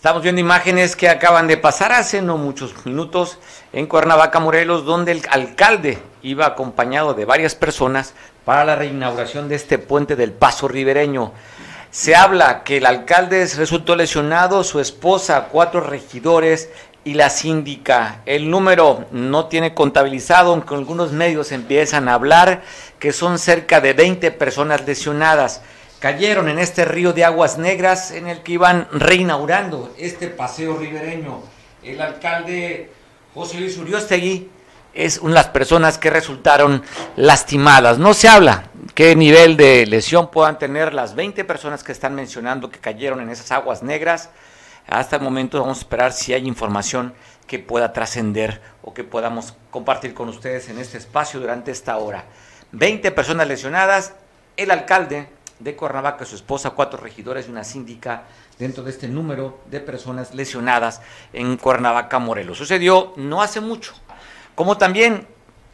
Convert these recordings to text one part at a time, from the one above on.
Estamos viendo imágenes que acaban de pasar hace no muchos minutos en Cuernavaca, Morelos, donde el alcalde iba acompañado de varias personas para la reinauguración de este puente del Paso Ribereño. Se habla que el alcalde resultó lesionado, su esposa, cuatro regidores y la síndica. El número no tiene contabilizado, aunque algunos medios empiezan a hablar que son cerca de 20 personas lesionadas cayeron en este río de aguas negras en el que iban reinaugurando este paseo ribereño. El alcalde José Luis Uriostegui es una de las personas que resultaron lastimadas. No se habla qué nivel de lesión puedan tener las 20 personas que están mencionando que cayeron en esas aguas negras. Hasta el momento vamos a esperar si hay información que pueda trascender o que podamos compartir con ustedes en este espacio durante esta hora. 20 personas lesionadas, el alcalde de Cuernavaca, su esposa, cuatro regidores y una síndica dentro de este número de personas lesionadas en Cuernavaca, Morelos. Sucedió no hace mucho, como también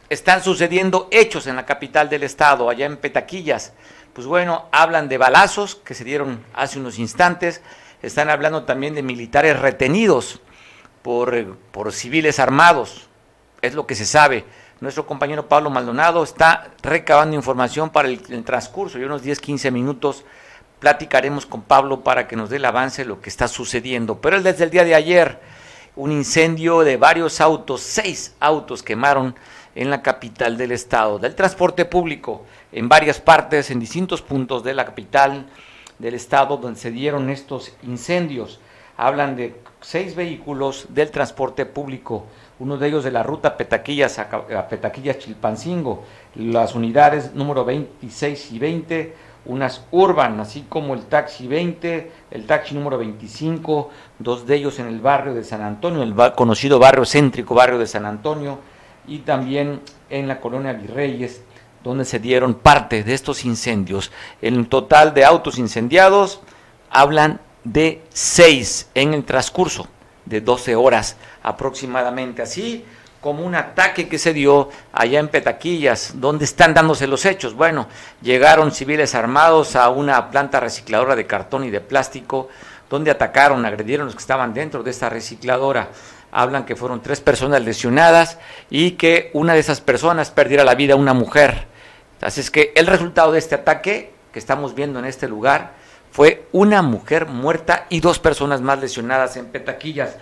están sucediendo hechos en la capital del estado, allá en Petaquillas. Pues bueno, hablan de balazos que se dieron hace unos instantes, están hablando también de militares retenidos por, por civiles armados, es lo que se sabe nuestro compañero Pablo Maldonado está recabando información para el, transcurso y unos 10, 15 minutos platicaremos con Pablo para que nos dé el avance de lo que está sucediendo. Pero desde el día de ayer, un incendio de varios autos, seis autos quemaron en la capital del estado, del transporte público, en varias partes, en distintos puntos de la capital del estado donde se dieron estos incendios. Hablan de seis vehículos del transporte público uno de ellos de la ruta Petaquillas a, Petaquillas Chilpancingo, las unidades número 26 y 20, unas urban, así como el taxi 20, el taxi número 25, dos de ellos en el barrio de San Antonio, el conocido barrio céntrico, barrio de San Antonio, y también en la colonia Virreyes, donde se dieron parte de estos incendios. En total de autos incendiados, hablan de seis en el transcurso de 12 horas aproximadamente, así como un ataque que se dio allá en Petaquillas, donde están dándose los hechos. Bueno, llegaron civiles armados a una planta recicladora de cartón y de plástico, donde atacaron, agredieron a los que estaban dentro de esta recicladora. Hablan que fueron tres personas lesionadas y que una de esas personas perdiera la vida, una mujer. Así es que el resultado de este ataque que estamos viendo en este lugar fue una mujer muerta y dos personas más lesionadas en Petaquillas,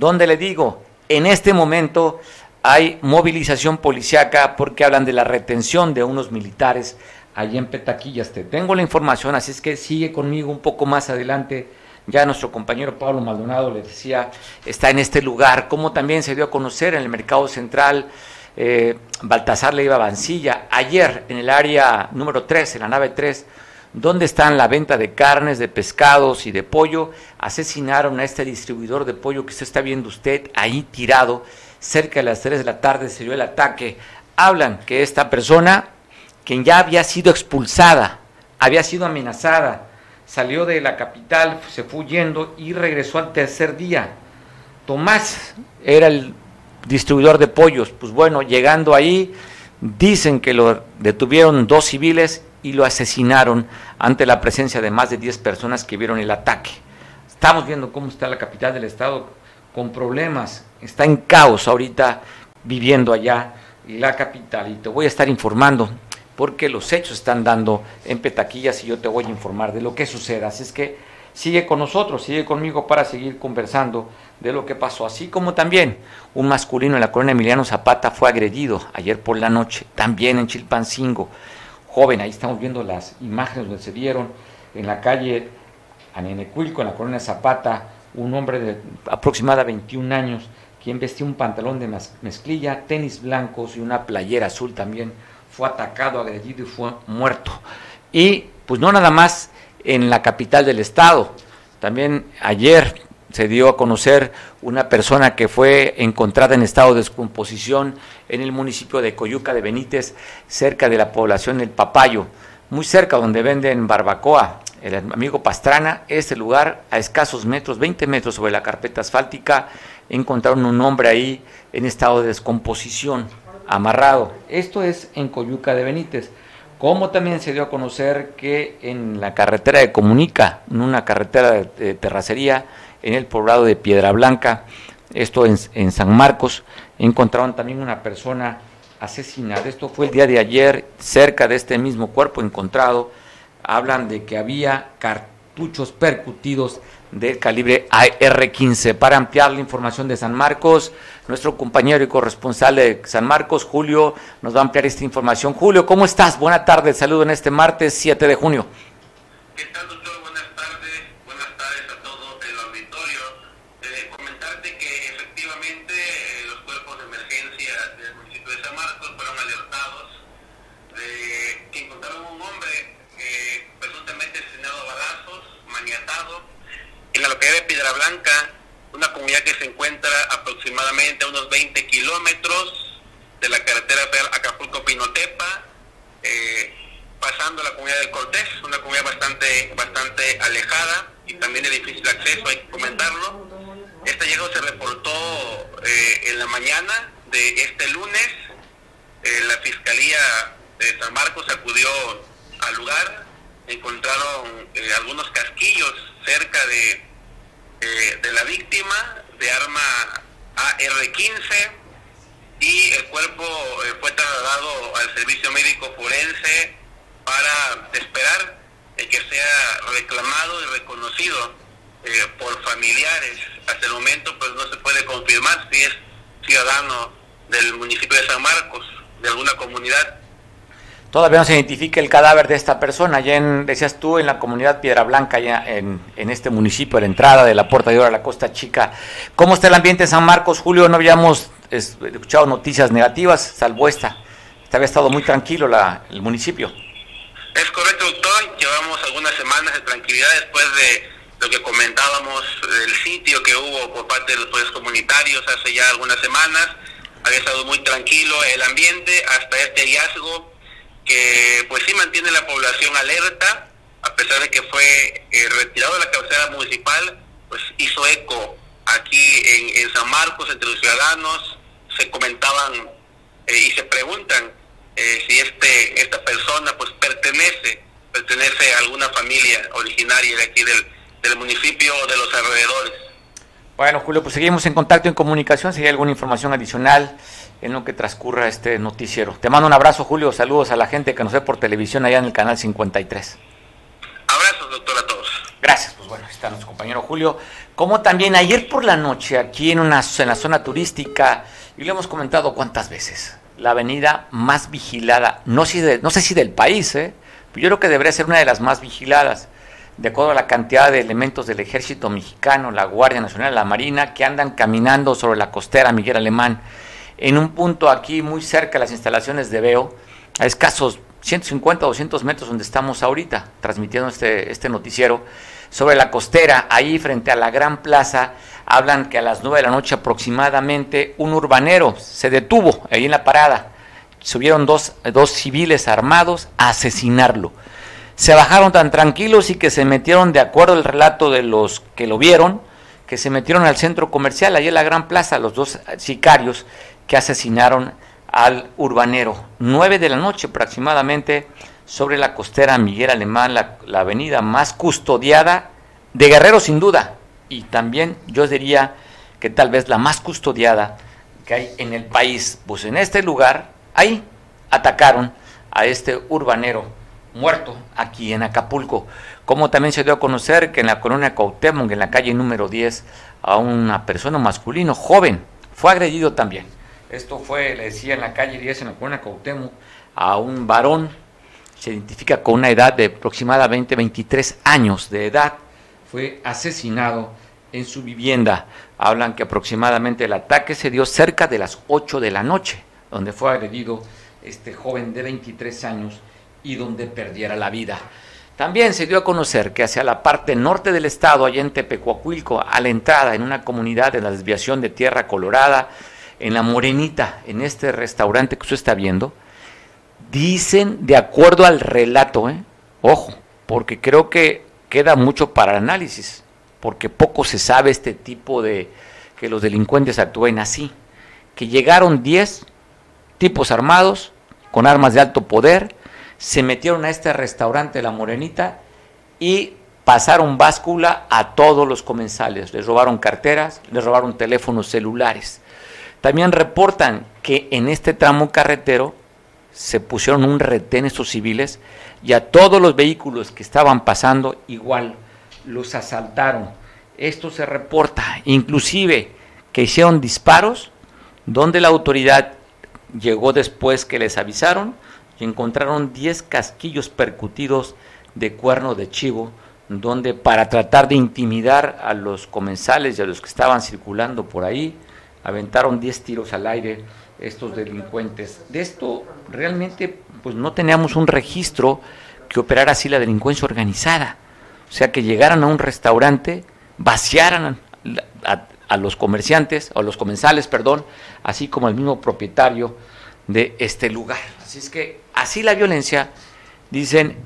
donde le digo, en este momento hay movilización policiaca porque hablan de la retención de unos militares allí en Petaquillas. Te tengo la información, así es que sigue conmigo un poco más adelante. Ya nuestro compañero Pablo Maldonado le decía, está en este lugar, como también se dio a conocer en el mercado central. Eh, Baltasar Leiva Bancilla, ayer en el área número 3, en la nave 3, ¿Dónde están la venta de carnes, de pescados y de pollo? Asesinaron a este distribuidor de pollo que se está viendo usted ahí tirado. Cerca de las 3 de la tarde se dio el ataque. Hablan que esta persona, quien ya había sido expulsada, había sido amenazada, salió de la capital, se fue huyendo y regresó al tercer día. Tomás era el distribuidor de pollos. Pues bueno, llegando ahí, dicen que lo detuvieron dos civiles y lo asesinaron ante la presencia de más de 10 personas que vieron el ataque. Estamos viendo cómo está la capital del estado con problemas, está en caos ahorita viviendo allá la capital y te voy a estar informando porque los hechos están dando en petaquillas y yo te voy a informar de lo que suceda. Así es que sigue con nosotros, sigue conmigo para seguir conversando de lo que pasó. Así como también un masculino en la colonia Emiliano Zapata fue agredido ayer por la noche, también en Chilpancingo joven, ahí estamos viendo las imágenes donde se dieron en la calle Anenecuilco, en la colonia Zapata, un hombre de aproximadamente 21 años, quien vestía un pantalón de mezclilla, tenis blancos y una playera azul también, fue atacado, agredido y fue muerto. Y pues no nada más en la capital del estado, también ayer se dio a conocer una persona que fue encontrada en estado de descomposición en el municipio de Coyuca de Benítez, cerca de la población del Papayo, muy cerca donde venden barbacoa. El amigo Pastrana, este lugar a escasos metros, 20 metros sobre la carpeta asfáltica, encontraron un hombre ahí en estado de descomposición, amarrado. Esto es en Coyuca de Benítez. Como también se dio a conocer que en la carretera de Comunica, en una carretera de terracería, en el poblado de Piedra Blanca, esto en, San Marcos. Encontraron también una persona asesinada. Esto fue el día de ayer, cerca de este mismo cuerpo encontrado. Hablan de que había cartuchos percutidos del calibre AR-15. Para ampliar la información de San Marcos, nuestro compañero y corresponsal de San Marcos, Julio, nos va a ampliar esta información. Julio, ¿cómo estás? Buena tarde, saludo en este martes 7 de junio. ¿Qué tal, Blanca, una comunidad que se encuentra aproximadamente a unos 20 kilómetros de la carretera federal Acapulco-Pinotepa, eh, pasando la comunidad del Cortés, una comunidad bastante, bastante alejada y también de difícil acceso, hay que comentarlo. Este llegado se reportó eh, en la mañana de este lunes. Eh, la Fiscalía de San Marcos acudió al lugar, encontraron eh, algunos casquillos cerca de, eh, de la víctima de arma AR-15 y el cuerpo eh, fue trasladado al servicio médico forense para esperar eh, que sea reclamado y reconocido eh, por familiares. Hasta el momento pues no se puede confirmar si es ciudadano del municipio de San Marcos, de alguna comunidad Todavía no se identifica el cadáver de esta persona, ya en, decías tú, en la comunidad Piedra Blanca, ya en, este municipio, a la entrada de la Puerta de Oro a la Costa Chica. ¿Cómo está el ambiente en San Marcos, Julio? No habíamos es, escuchado noticias negativas, salvo esta. Este había estado muy tranquilo la, el municipio. Es correcto, doctor. Llevamos algunas semanas de tranquilidad después de lo que comentábamos del sitio que hubo por parte de los poderes comunitarios hace ya algunas semanas. Había estado muy tranquilo el ambiente hasta este hallazgo que pues sí mantiene la población alerta, a pesar de que fue eh, retirado de la cabecera municipal, pues hizo eco aquí en, en San Marcos entre los ciudadanos, se comentaban eh, y se preguntan eh, si este esta persona pues pertenece pertenece a alguna familia originaria de aquí del, del municipio o de los alrededores. Bueno, Julio, pues seguimos en contacto, en comunicación, si hay alguna información adicional en lo que transcurra este noticiero. Te mando un abrazo, Julio, saludos a la gente que nos ve por televisión allá en el canal 53. Abrazos, doctor, a todos. Gracias, pues bueno, está nuestro compañero Julio. Como también ayer por la noche, aquí en, una, en la zona turística, y lo hemos comentado cuántas veces, la avenida más vigilada, no, si de, no sé si del país, ¿eh? pero yo creo que debería ser una de las más vigiladas, de acuerdo a la cantidad de elementos del ejército mexicano, la Guardia Nacional, la Marina, que andan caminando sobre la costera Miguel Alemán, en un punto aquí muy cerca de las instalaciones de Veo, a escasos 150 o 200 metros donde estamos ahorita transmitiendo este, este noticiero, sobre la costera, ahí frente a la gran plaza, hablan que a las 9 de la noche aproximadamente un urbanero se detuvo ahí en la parada. Subieron dos, dos civiles armados a asesinarlo. Se bajaron tan tranquilos y que se metieron, de acuerdo al relato de los que lo vieron, que se metieron al centro comercial, ahí en la gran plaza, los dos sicarios, que asesinaron al urbanero. Nueve de la noche aproximadamente sobre la costera Miguel Alemán, la, la, avenida más custodiada de Guerrero sin duda, y también yo diría que tal vez la más custodiada que hay en el país. Pues en este lugar, ahí atacaron a este urbanero muerto aquí en Acapulco. Como también se dio a conocer que en la colonia Cuauhtémoc, en la calle número 10, a una persona masculino joven fue agredido también esto fue, le decía, en la calle 10, en la colonia Cuauhtémoc, a un varón, se identifica con una edad de aproximadamente 23 años de edad, fue asesinado en su vivienda. Hablan que aproximadamente el ataque se dio cerca de las 8 de la noche, donde fue agredido este joven de 23 años y donde perdiera la vida. También se dio a conocer que hacia la parte norte del estado, allá en Tepecuacuilco, a la entrada en una comunidad de la desviación de Tierra Colorada, en la Morenita, en este restaurante que usted está viendo, dicen de acuerdo al relato, ¿eh? ojo, porque creo que queda mucho para análisis, porque poco se sabe este tipo de que los delincuentes actúen así, que llegaron 10 tipos armados con armas de alto poder, se metieron a este restaurante La Morenita y pasaron báscula a todos los comensales, les robaron carteras, les robaron teléfonos celulares. También reportan que en este tramo carretero se pusieron un retén estos civiles y a todos los vehículos que estaban pasando igual los asaltaron. Esto se reporta, inclusive que hicieron disparos donde la autoridad llegó después que les avisaron y encontraron 10 casquillos percutidos de cuerno de chivo, donde para tratar de intimidar a los comensales y a los que estaban circulando por ahí, aventaron 10 tiros al aire estos delincuentes. De esto realmente pues no teníamos un registro que operara así la delincuencia organizada. O sea, que llegaran a un restaurante, vaciaran a, a los comerciantes, o los comensales, perdón, así como el mismo propietario de este lugar. Así es que así la violencia, dicen,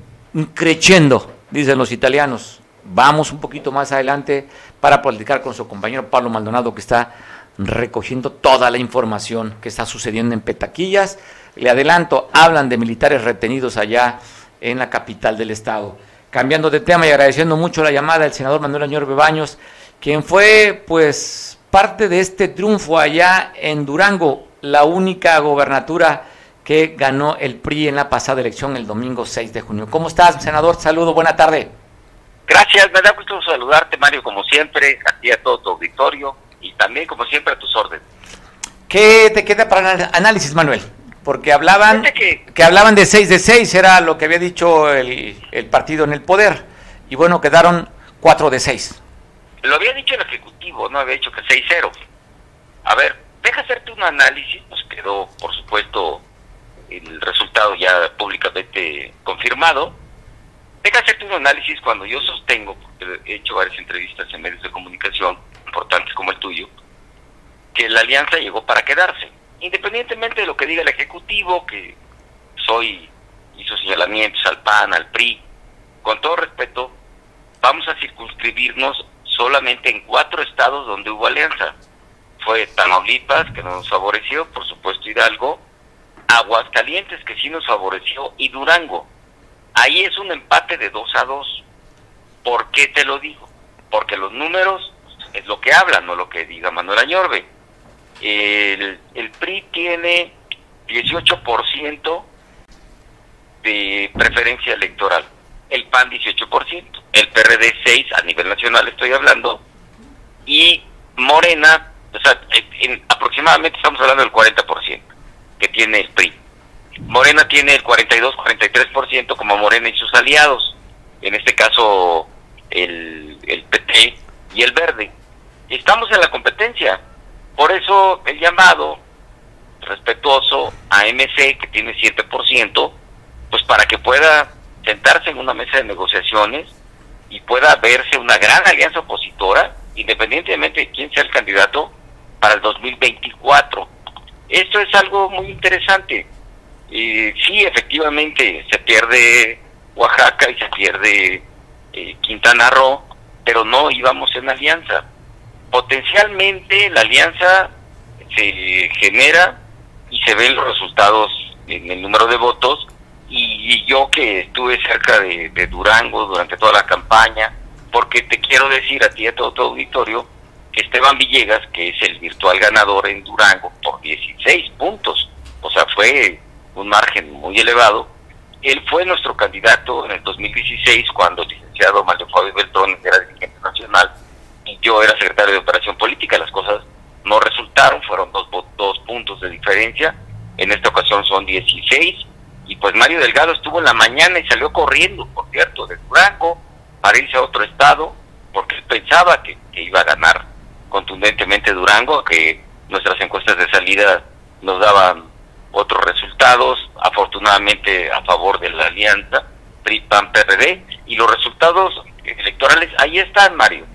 creciendo, dicen los italianos. Vamos un poquito más adelante para platicar con su compañero Pablo Maldonado, que está recogiendo toda la información que está sucediendo en Petaquillas. Le adelanto, hablan de militares retenidos allá en la capital del estado. Cambiando de tema y agradeciendo mucho la llamada del senador Manuel Añor Bebaños, quien fue pues parte de este triunfo allá en Durango, la única gobernatura que ganó el PRI en la pasada elección el domingo 6 de junio. ¿Cómo estás, senador? Saludo, buena tarde. Gracias, me da gusto saludarte, Mario, como siempre, a ti a todo tu y también, como siempre, a tus órdenes. ¿Qué te queda para análisis, Manuel? Porque hablaban que, hablaban de 6 de 6, era lo que había dicho el, el partido en el poder, y bueno, quedaron 4 de 6. Lo había dicho el Ejecutivo, no había dicho que 6-0. A ver, deja hacerte un análisis, nos quedó, por supuesto, el resultado ya públicamente confirmado. Deja hacerte un análisis cuando yo sostengo, porque he hecho varias entrevistas en medios de comunicación importantes como el tuyo, que la alianza llegó para quedarse. Independientemente de lo que diga el Ejecutivo, que soy, hizo señalamientos al PAN, al PRI, con todo respeto, vamos a circunscribirnos solamente en cuatro estados donde hubo alianza. Fue Tamaulipas, que no nos favoreció, por supuesto Hidalgo, Aguascalientes, que sí nos favoreció, y Durango. Ahí es un empate de dos a dos. ¿Por qué te lo digo? Porque los números es lo que hablan, no lo que diga Manuel Añorbe. El, el PRI tiene 18% de preferencia electoral, el PAN 18%, el PRD 6 a nivel nacional estoy hablando, y Morena, o sea, en, aproximadamente estamos hablando del 40% que tiene el PRI. Morena tiene el 42-43% como Morena y sus aliados, en este caso el, el PT y el Verde. Estamos en la competencia, por eso el llamado respetuoso a MC, que tiene 7%, pues para que pueda sentarse en una mesa de negociaciones y pueda verse una gran alianza opositora, independientemente de quién sea el candidato, para el 2024. Esto es algo muy interesante. y sí, efectivamente, se pierde Oaxaca y se pierde eh, Quintana Roo, pero no íbamos en alianza. Potencialmente la alianza se genera y se ven los resultados en el número de votos. Y, yo que estuve cerca de, Durango durante toda la campaña, porque te quiero decir a ti y a todo tu auditorio que Esteban Villegas, que es el virtual ganador en Durango por 16 puntos, o sea, fue un margen muy elevado, él fue nuestro candidato en el 2016 cuando el licenciado Mario Fabio Beltrón era dirigente nacional yo era secretario de Operación Política, las cosas no resultaron, fueron dos, dos puntos de diferencia, en esta ocasión son 16 y pues Mario Delgado estuvo en la mañana y salió corriendo, por cierto, de Durango para irse a otro estado, porque pensaba que, iba a ganar contundentemente Durango, que nuestras encuestas de salida nos daban otros resultados, afortunadamente a favor de la alianza PRI-PAN-PRD, y los resultados electorales ahí están, Mario.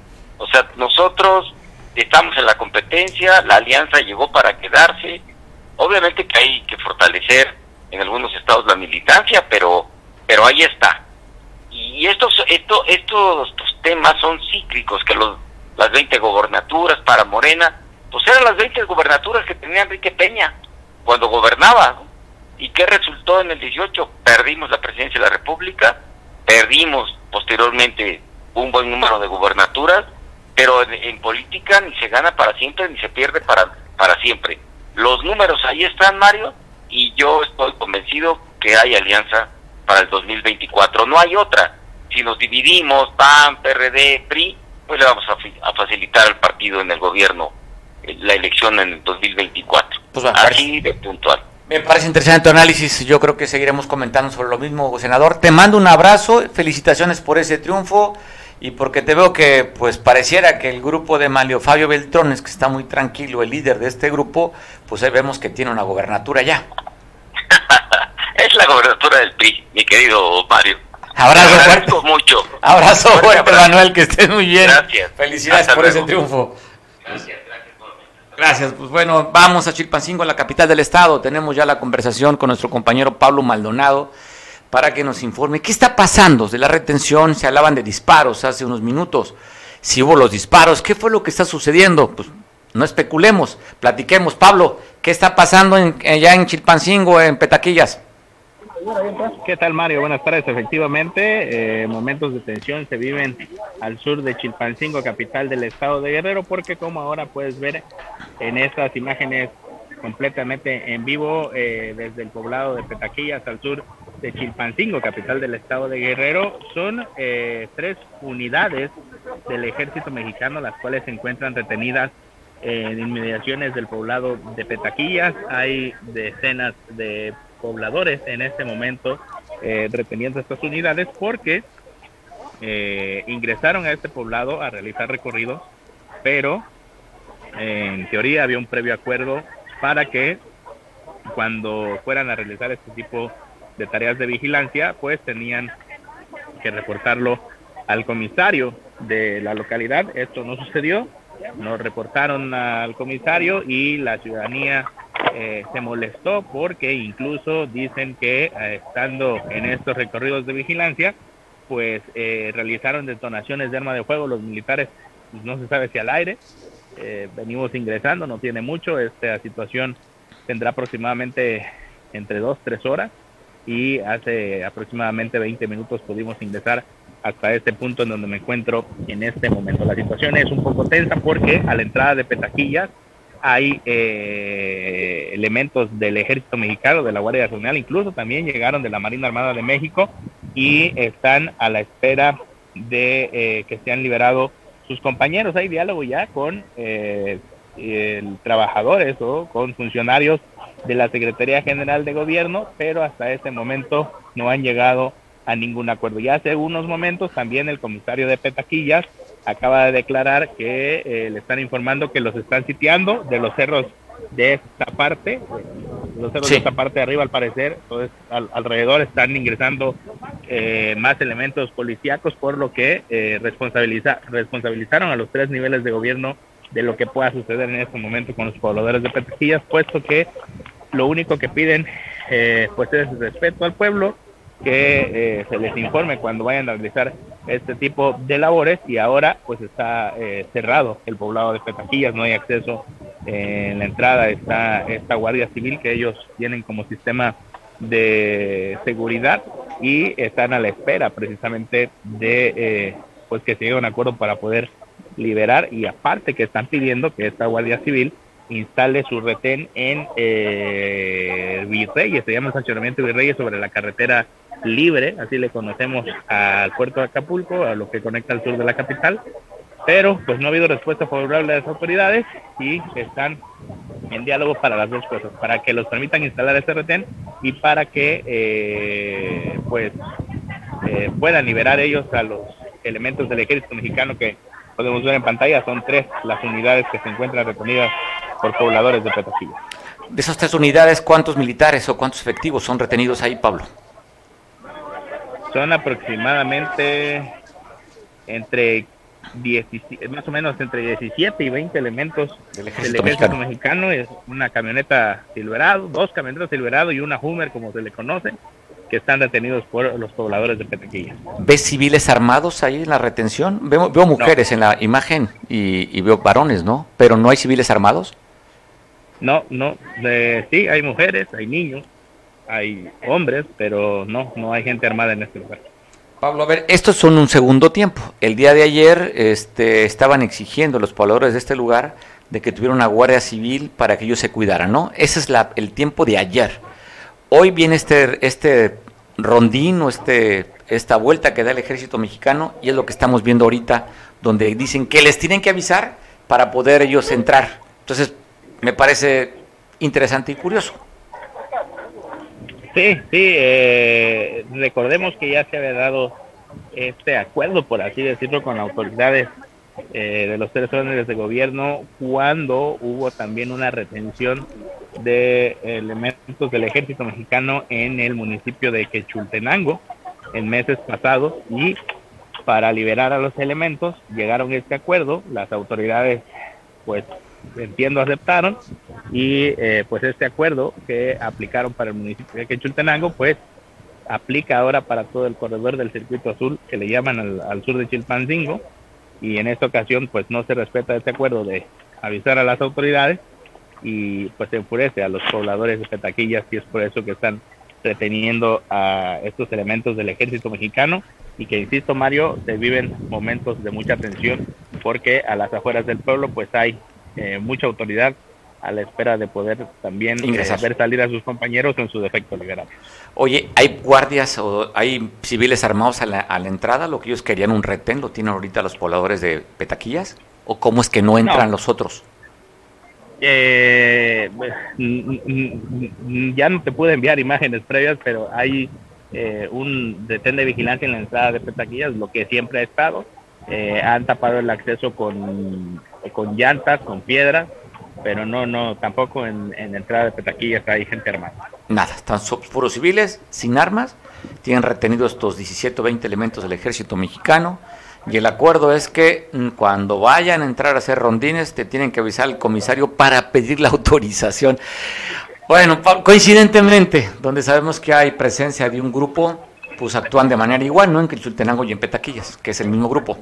O sea, nosotros estamos en la competencia, la alianza llegó para quedarse, obviamente que hay que fortalecer en algunos estados la militancia, pero pero ahí está. Y estos esto, estos, temas son cíclicos, que los las 20 gobernaturas para Morena, pues eran las 20 gobernaturas que tenía Enrique Peña cuando gobernaba. ¿Y qué resultó en el 18? Perdimos la presidencia de la República, perdimos posteriormente un buen número de gubernaturas, pero en, política ni se gana para siempre ni se pierde para, para siempre. Los números ahí están, Mario, y yo estoy convencido que hay alianza para el 2024. No hay otra. Si nos dividimos, PAN, PRD, PRI, pues le vamos a, facilitar al partido en el gobierno eh, la elección en el 2024. Pues Así de puntual. Me parece interesante tu análisis. Yo creo que seguiremos comentando sobre lo mismo, senador. Te mando un abrazo, felicitaciones por ese triunfo y porque te veo que pues pareciera que el grupo de Malio Fabio Beltrones, que está muy tranquilo, el líder de este grupo, pues ahí vemos que tiene una gobernatura ya. es la gobernatura del PRI, mi querido Mario. Abrazo fuerte. mucho. Abrazo fuerte, Manuel, que estés muy bien. Gracias. Felicidades por ese triunfo. Gracias. Gracias. Pues bueno, vamos a Chilpancingo, la capital del estado. Tenemos ya la conversación con nuestro compañero Pablo Maldonado para que nos informe qué está pasando de la retención. Se hablaban de disparos hace unos minutos. Si hubo los disparos, ¿qué fue lo que está sucediendo? Pues no especulemos, platiquemos. Pablo, ¿qué está pasando en, allá en Chilpancingo, en Petaquillas? ¿Qué tal Mario? Buenas tardes. Efectivamente, eh, momentos de tensión se viven al sur de Chilpancingo, capital del estado de Guerrero, porque como ahora puedes ver en estas imágenes completamente en vivo eh, desde el poblado de Petaquillas al sur de Chilpancingo, capital del estado de Guerrero, son eh, tres unidades del ejército mexicano, las cuales se encuentran retenidas en inmediaciones del poblado de Petaquillas. Hay decenas de pobladores en este momento eh, reteniendo estas unidades porque eh, ingresaron a este poblado a realizar recorridos, pero en teoría había un previo acuerdo para que cuando fueran a realizar este tipo de tareas de vigilancia, pues tenían que reportarlo al comisario de la localidad. Esto no sucedió, nos reportaron al comisario y la ciudadanía eh, se molestó porque incluso dicen que eh, estando en estos recorridos de vigilancia, pues eh, realizaron detonaciones de arma de fuego los militares, pues, no se sabe si al aire, venimos ingresando, no tiene mucho, esta situación tendrá aproximadamente entre dos, tres horas y hace aproximadamente 20 minutos pudimos ingresar hasta este punto en donde me encuentro en este momento. La situación es un poco tensa porque a la entrada de Petaquillas hay eh, elementos del ejército mexicano, de la Guardia Nacional, incluso también llegaron de la Marina Armada de México y están a la espera de eh, que sean liberados sus compañeros. Hay diálogo ya con eh, trabajadores o con funcionarios de la Secretaría General de Gobierno, pero hasta este momento no han llegado a ningún acuerdo. Ya hace unos momentos también el comisario de Petaquillas acaba de declarar que eh, le están informando que los están sitiando de los cerros de esta parte, los cerros de esta parte de arriba al parecer, entonces alrededor están ingresando eh, más elementos policíacos, por lo que eh, responsabiliza, responsabilizaron a los tres niveles de gobierno de lo que pueda suceder en este momento con los pobladores de Petaquillas, puesto que lo único que piden pues es respeto al pueblo, que se les informe cuando vayan a realizar este tipo de labores y ahora pues está eh, cerrado el poblado de Petaquillas, no hay acceso en la entrada, está esta Guardia Civil que ellos tienen como sistema de seguridad y están a la espera precisamente de eh, pues que se llegue a un acuerdo para poder liberar y aparte que están pidiendo que esta Guardia Civil instale su retén en eh, Virreyes, se llama el sancionamiento Virreyes sobre la carretera libre, así le conocemos al puerto de Acapulco, a lo que conecta al sur de la capital, pero pues no ha habido respuesta favorable de las autoridades y están en diálogo para las dos cosas, para que los permitan instalar este retén y para que eh, pues eh, puedan liberar ellos a los elementos del ejército mexicano que podemos ver en pantalla, son tres las unidades que se encuentran retenidas por pobladores de Petacillo. De esas tres unidades, ¿cuántos militares o cuántos efectivos son retenidos ahí, Pablo? Son aproximadamente entre 17, más o menos entre 17 y 20 elementos del ejército, mexicano. Es una camioneta Silverado, dos camionetas Silverado y una Hummer, como se le conoce, que están detenidos por los pobladores de Petequilla. ¿Ves civiles armados ahí en la retención? Veo, veo mujeres en la imagen y, veo varones, ¿no? Pero no hay civiles armados. No, no, sí, hay mujeres, hay niños, hay hombres, pero no, no hay gente armada en este lugar. Pablo, a ver, estos son un segundo tiempo. El día de ayer este, estaban exigiendo los pobladores de este lugar de que tuviera una guardia civil para que ellos se cuidaran, ¿no? Ese es la, el tiempo de ayer. Hoy viene este, este rondín o este, esta vuelta que da el ejército mexicano y es lo que estamos viendo ahorita, donde dicen que les tienen que avisar para poder ellos entrar. Entonces, me parece interesante y curioso. Sí, sí, eh, recordemos que ya se había dado este acuerdo, por así decirlo, con autoridades eh, de los tres órdenes de gobierno cuando hubo también una retención de elementos del ejército mexicano en el municipio de Quechultenango en meses pasados y para liberar a los elementos llegaron a este acuerdo, las autoridades pues entiendo aceptaron y eh, pues este acuerdo que aplicaron para el municipio de Quechultenango pues aplica ahora para todo el corredor del circuito azul que le llaman al, al sur de Chilpancingo y en esta ocasión pues no se respeta este acuerdo de avisar a las autoridades y pues enfurece a los pobladores de Petaquillas y es por eso que están reteniendo a estos elementos del ejército mexicano y que insisto Mario se viven momentos de mucha tensión porque a las afueras del pueblo pues hay eh, mucha autoridad a la espera de poder también eh, ver salir a sus compañeros en su defecto liberado. Oye, ¿hay guardias o hay civiles armados a la, a la, entrada? Lo que ellos querían un retén, ¿lo tienen ahorita los pobladores de Petaquillas? ¿O cómo es que no entran no. los otros? Eh, ya no te pude enviar imágenes previas, pero hay eh, un retén de vigilancia en la entrada de Petaquillas, lo que siempre ha estado. Eh, han tapado el acceso con, con llantas, con piedras, pero no, no, tampoco en, en entrada de Petaquillas hay gente armada. Nada, están puros civiles, sin armas, tienen retenidos estos 17 o 20 elementos del ejército mexicano, y el acuerdo es que mm, cuando vayan a entrar a hacer rondines, te tienen que avisar al comisario para pedir la autorización. Bueno, coincidentemente, donde sabemos que hay presencia de un grupo, pues actúan de manera igual, ¿no? En Quilchultenango y en Petaquillas, que es el mismo grupo.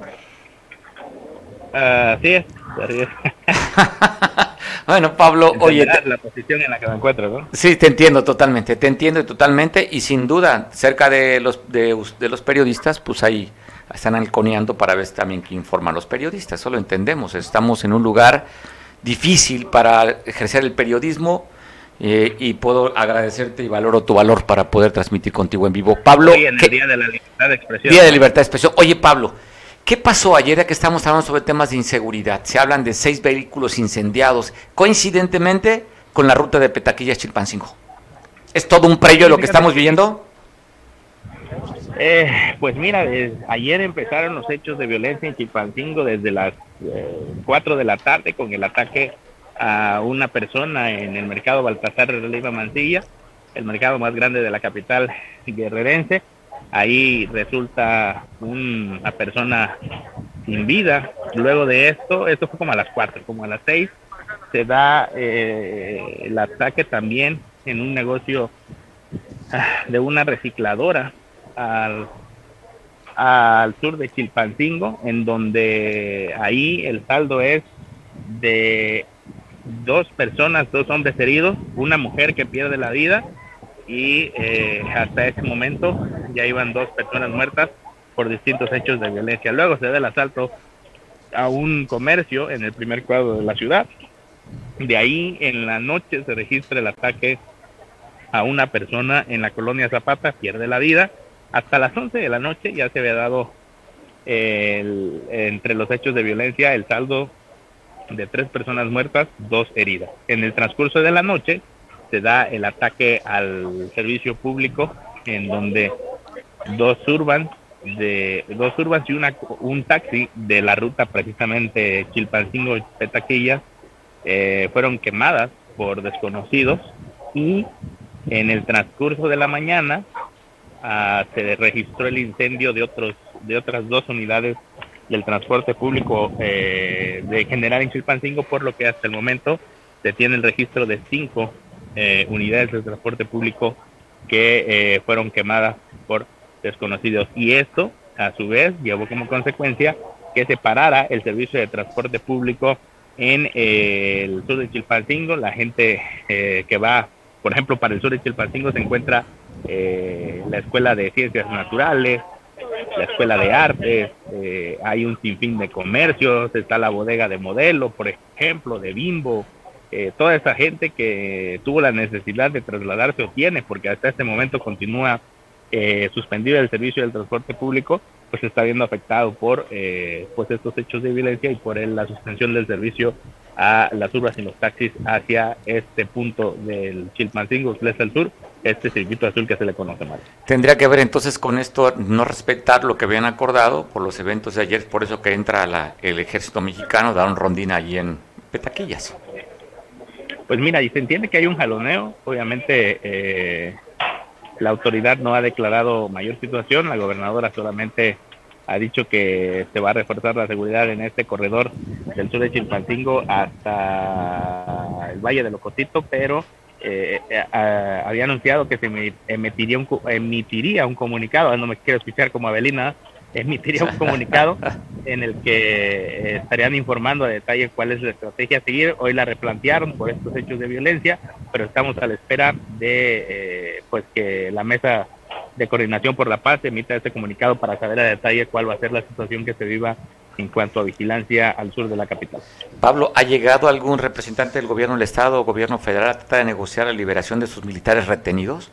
Así es, así es. Bueno, Pablo, oye. La posición en la que me encuentro, ¿no? Sí, te entiendo totalmente, te entiendo totalmente y sin duda, cerca de los, de, de los periodistas, pues ahí están halconeando para ver también qué informan los periodistas, eso lo entendemos, estamos en un lugar difícil para ejercer el periodismo eh, y puedo agradecerte y valoro tu valor para poder transmitir contigo en vivo. Pablo. Sí, en el. Día de la Libertad de Expresión. Día de Libertad de Expresión. Oye, Pablo. ¿Qué pasó ayer ya que estamos hablando sobre temas de inseguridad? Se hablan de seis vehículos incendiados, coincidentemente con la ruta de Petaquillas Chilpancingo. ¿Es todo un previo de lo que estamos viviendo? Eh, pues mira, eh, ayer empezaron los hechos de violencia en Chilpancingo desde las eh, 4 de la tarde con el ataque a una persona en el mercado Baltasar de Leiva Mancilla, el mercado más grande de la capital guerrerense ahí resulta un, una persona sin vida. Luego de esto, esto fue como a las 4, como a las 6, se da eh, el ataque también en un negocio ah, de una recicladora al, al sur de Chilpancingo, en donde ahí el saldo es de dos personas, dos hombres heridos, una mujer que pierde la vida y eh, hasta ese momento ya iban dos personas muertas por distintos hechos de violencia. Luego se da el asalto a un comercio en el primer cuadro de la ciudad. De ahí en la noche se registra el ataque a una persona en la colonia Zapata, pierde la vida. Hasta las 11 de la noche ya se había dado el, entre los hechos de violencia el saldo de tres personas muertas, dos heridas. En el transcurso de la noche se da el ataque al servicio público en donde dos urbans de dos urbans y una un taxi de la ruta precisamente Chilpancingo Petaquilla eh, fueron quemadas por desconocidos y en el transcurso de la mañana uh, se registró el incendio de otros de otras dos unidades del transporte público eh, de general en Chilpancingo por lo que hasta el momento se tiene el registro de cinco eh, unidades de transporte público que eh, fueron quemadas por desconocidos. Y esto, a su vez, llevó como consecuencia que se parara el servicio de transporte público en eh, el sur de Chilpancingo. La gente eh, que va, por ejemplo, para el sur de Chilpancingo se encuentra eh, la Escuela de Ciencias Naturales, la escuela de arte, eh, hay un sinfín de comercios, está la bodega de modelo, por ejemplo, de Bimbo, eh, toda esa gente que tuvo la necesidad de trasladarse o tiene, porque hasta este momento continúa eh, suspendido el servicio del transporte público, pues está viendo afectado por eh, pues estos hechos de violencia y por la suspensión del servicio a las urbas y los taxis hacia este punto del Chilpancingo, es el sur, este circuito azul que se le conoce mal. Tendría que ver entonces con esto no respetar lo que habían acordado por los eventos de ayer, por eso que entra la, el ejército mexicano, da un allí en Petaquillas. Pues mira, y se entiende que hay un jaloneo, obviamente eh, la autoridad no ha declarado mayor situación, la gobernadora solamente ha dicho que se va a reforzar la seguridad en este corredor del sur de Chilpancingo hasta el Valle de Locotito, pero eh, eh, había anunciado que se emitiría un, emitiría un comunicado, no me quiero escuchar como Avelina, emitiría un comunicado en el que eh, estarían informando a detalle cuál es la estrategia a seguir. Hoy la replantearon por estos hechos de violencia, pero estamos a la espera de eh, pues que la mesa de coordinación por la paz emita este comunicado para saber a detalle cuál va a ser la situación que se viva en cuanto a vigilancia al sur de la capital. Pablo, ¿ha llegado algún representante del gobierno del Estado o gobierno federal a tratar de negociar la liberación de sus militares retenidos?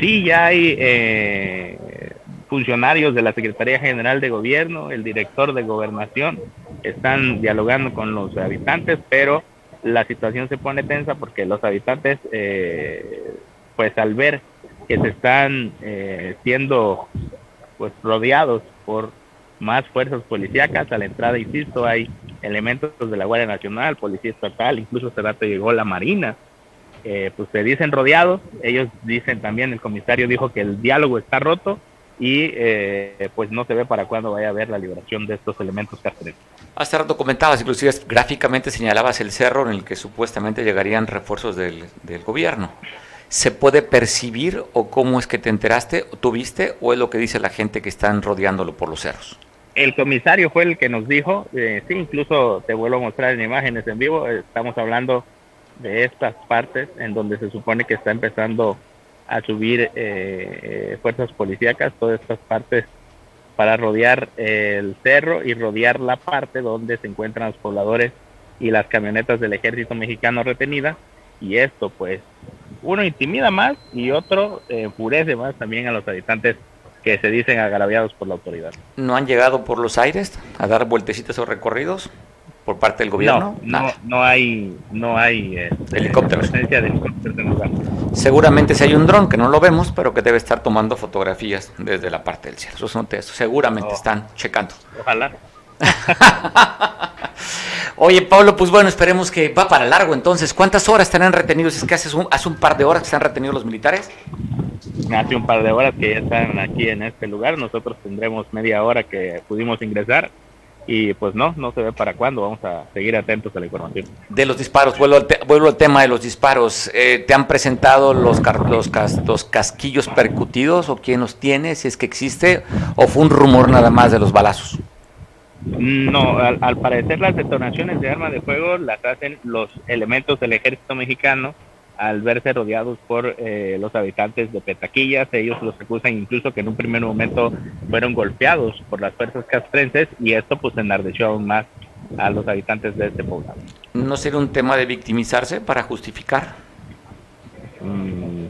Sí, ya hay eh, funcionarios de la Secretaría General de Gobierno, el director de Gobernación, están dialogando con los habitantes, pero la situación se pone tensa porque los habitantes, eh, pues al ver que se están eh, siendo pues rodeados por más fuerzas policíacas, a la entrada, insisto, hay elementos de la Guardia Nacional, Policía Estatal, incluso se rato llegó la Marina, eh, pues se dicen rodeados, ellos dicen también, el comisario dijo que el diálogo está roto, y eh, pues no se ve para cuándo vaya a haber la liberación de estos elementos castrenses. Hace rato comentabas, inclusive gráficamente señalabas el cerro en el que supuestamente llegarían refuerzos del, del gobierno. ¿Se puede percibir o cómo es que te enteraste, o tuviste, o es lo que dice la gente que están rodeándolo por los cerros? El comisario fue el que nos dijo, eh, sí, incluso te vuelvo a mostrar en imágenes en vivo, estamos hablando de estas partes en donde se supone que está empezando a subir eh, eh, fuerzas policíacas, todas estas partes para rodear el cerro y rodear la parte donde se encuentran los pobladores y las camionetas del ejército mexicano retenidas. Y esto pues uno intimida más y otro enfurece más también a los habitantes que se dicen agraviados por la autoridad. ¿No han llegado por los aires a dar vueltecitas o recorridos? por parte del gobierno? No, no, hay, no hay eh, helicópteros. Presencia de helicópteros en lugar. Seguramente si hay un dron que no lo vemos, pero que debe estar tomando fotografías desde la parte del cielo. Eso seguramente oh. están checando. Ojalá. Oye, Pablo, pues bueno, esperemos que va para largo entonces. ¿Cuántas horas estarán retenidos? ¿Es que hace un, hace un par de horas que están retenidos los militares? Hace un par de horas que ya están aquí en este lugar. Nosotros tendremos media hora que pudimos ingresar y pues no, no se ve para cuándo, vamos a seguir atentos a la información. De los disparos, vuelvo al, vuelvo al tema de los disparos, eh, ¿te han presentado los, los, los, casquillos percutidos o quién los tiene, si es que existe, o fue un rumor nada más de los balazos? No, al, al parecer las detonaciones de arma de fuego las hacen los elementos del ejército mexicano al verse rodeados por eh, los habitantes de Petaquillas. Ellos los acusan incluso que en un primer momento fueron golpeados por las fuerzas castrenses y esto pues enardeció aún más a los habitantes de este poblado. ¿No sería un tema de victimizarse para justificar? Mm,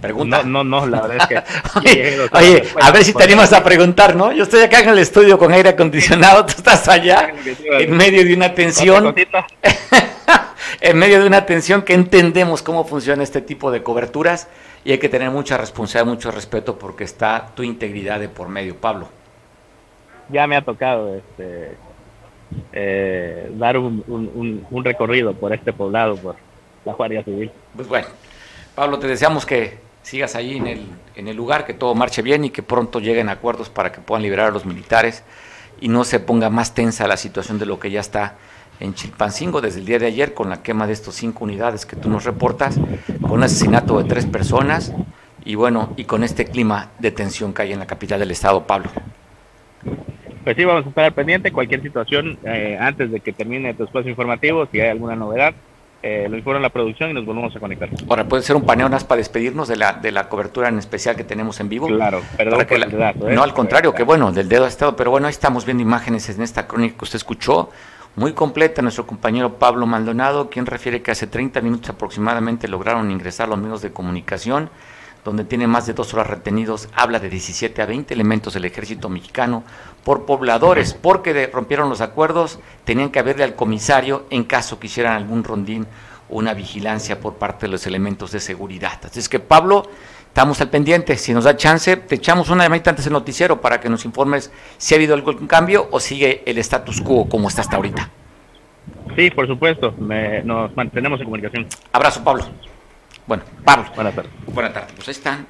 Pregunta. No, no, no, la verdad es que... oye, a ver si te animas a preguntar, ¿no? Yo estoy acá en el estudio con aire acondicionado, tú estás allá, en medio de una tensión. en medio de una tensión que entendemos cómo funciona este tipo de coberturas y hay que tener mucha responsabilidad, mucho respeto porque está tu integridad de por medio, Pablo. Ya me ha tocado este, eh, dar un, recorrido por este poblado, por la Guardia Civil. Pues bueno, Pablo, te deseamos que sigas ahí en el, en el lugar, que todo marche bien y que pronto lleguen acuerdos para que puedan liberar a los militares y no se ponga más tensa la situación de lo que ya está en Chilpancingo desde el día de ayer con la quema de estos cinco unidades que tú nos reportas, con un asesinato de tres personas y bueno, y con este clima de tensión que hay en la capital del estado, Pablo. Pues sí, vamos a estar pendiente cualquier situación eh, antes de que termine tu espacio informativo, si hay alguna novedad, eh, lo informo en la producción y nos volvemos a conectar. Ahora, ¿puede ser un paneo más para despedirnos de la, de la cobertura en especial que tenemos en vivo? Claro, perdón el dato, ¿eh? No, al contrario, que bueno, del dedo ha estado, pero bueno, ahí estamos viendo imágenes en esta crónica que usted escuchó, muy completa, nuestro compañero Pablo Maldonado, quien refiere que hace 30 minutos aproximadamente lograron ingresar los medios de comunicación, donde tiene más de dos horas retenidos, habla de 17 a 20 elementos del ejército mexicano por pobladores, porque rompieron los acuerdos, tenían que haberle al comisario en caso quisieran algún rondín o una vigilancia por parte de los elementos de seguridad. Así es que Pablo, estamos al pendiente, si nos da chance, te echamos una llamadita antes del noticiero para que nos informes si ha habido algún cambio o sigue el status quo como está hasta ahorita. Sí, por supuesto, nos mantenemos en comunicación. Abrazo, Pablo. Bueno, Pablo. Buenas tardes. Buenas tardes. Pues ahí están.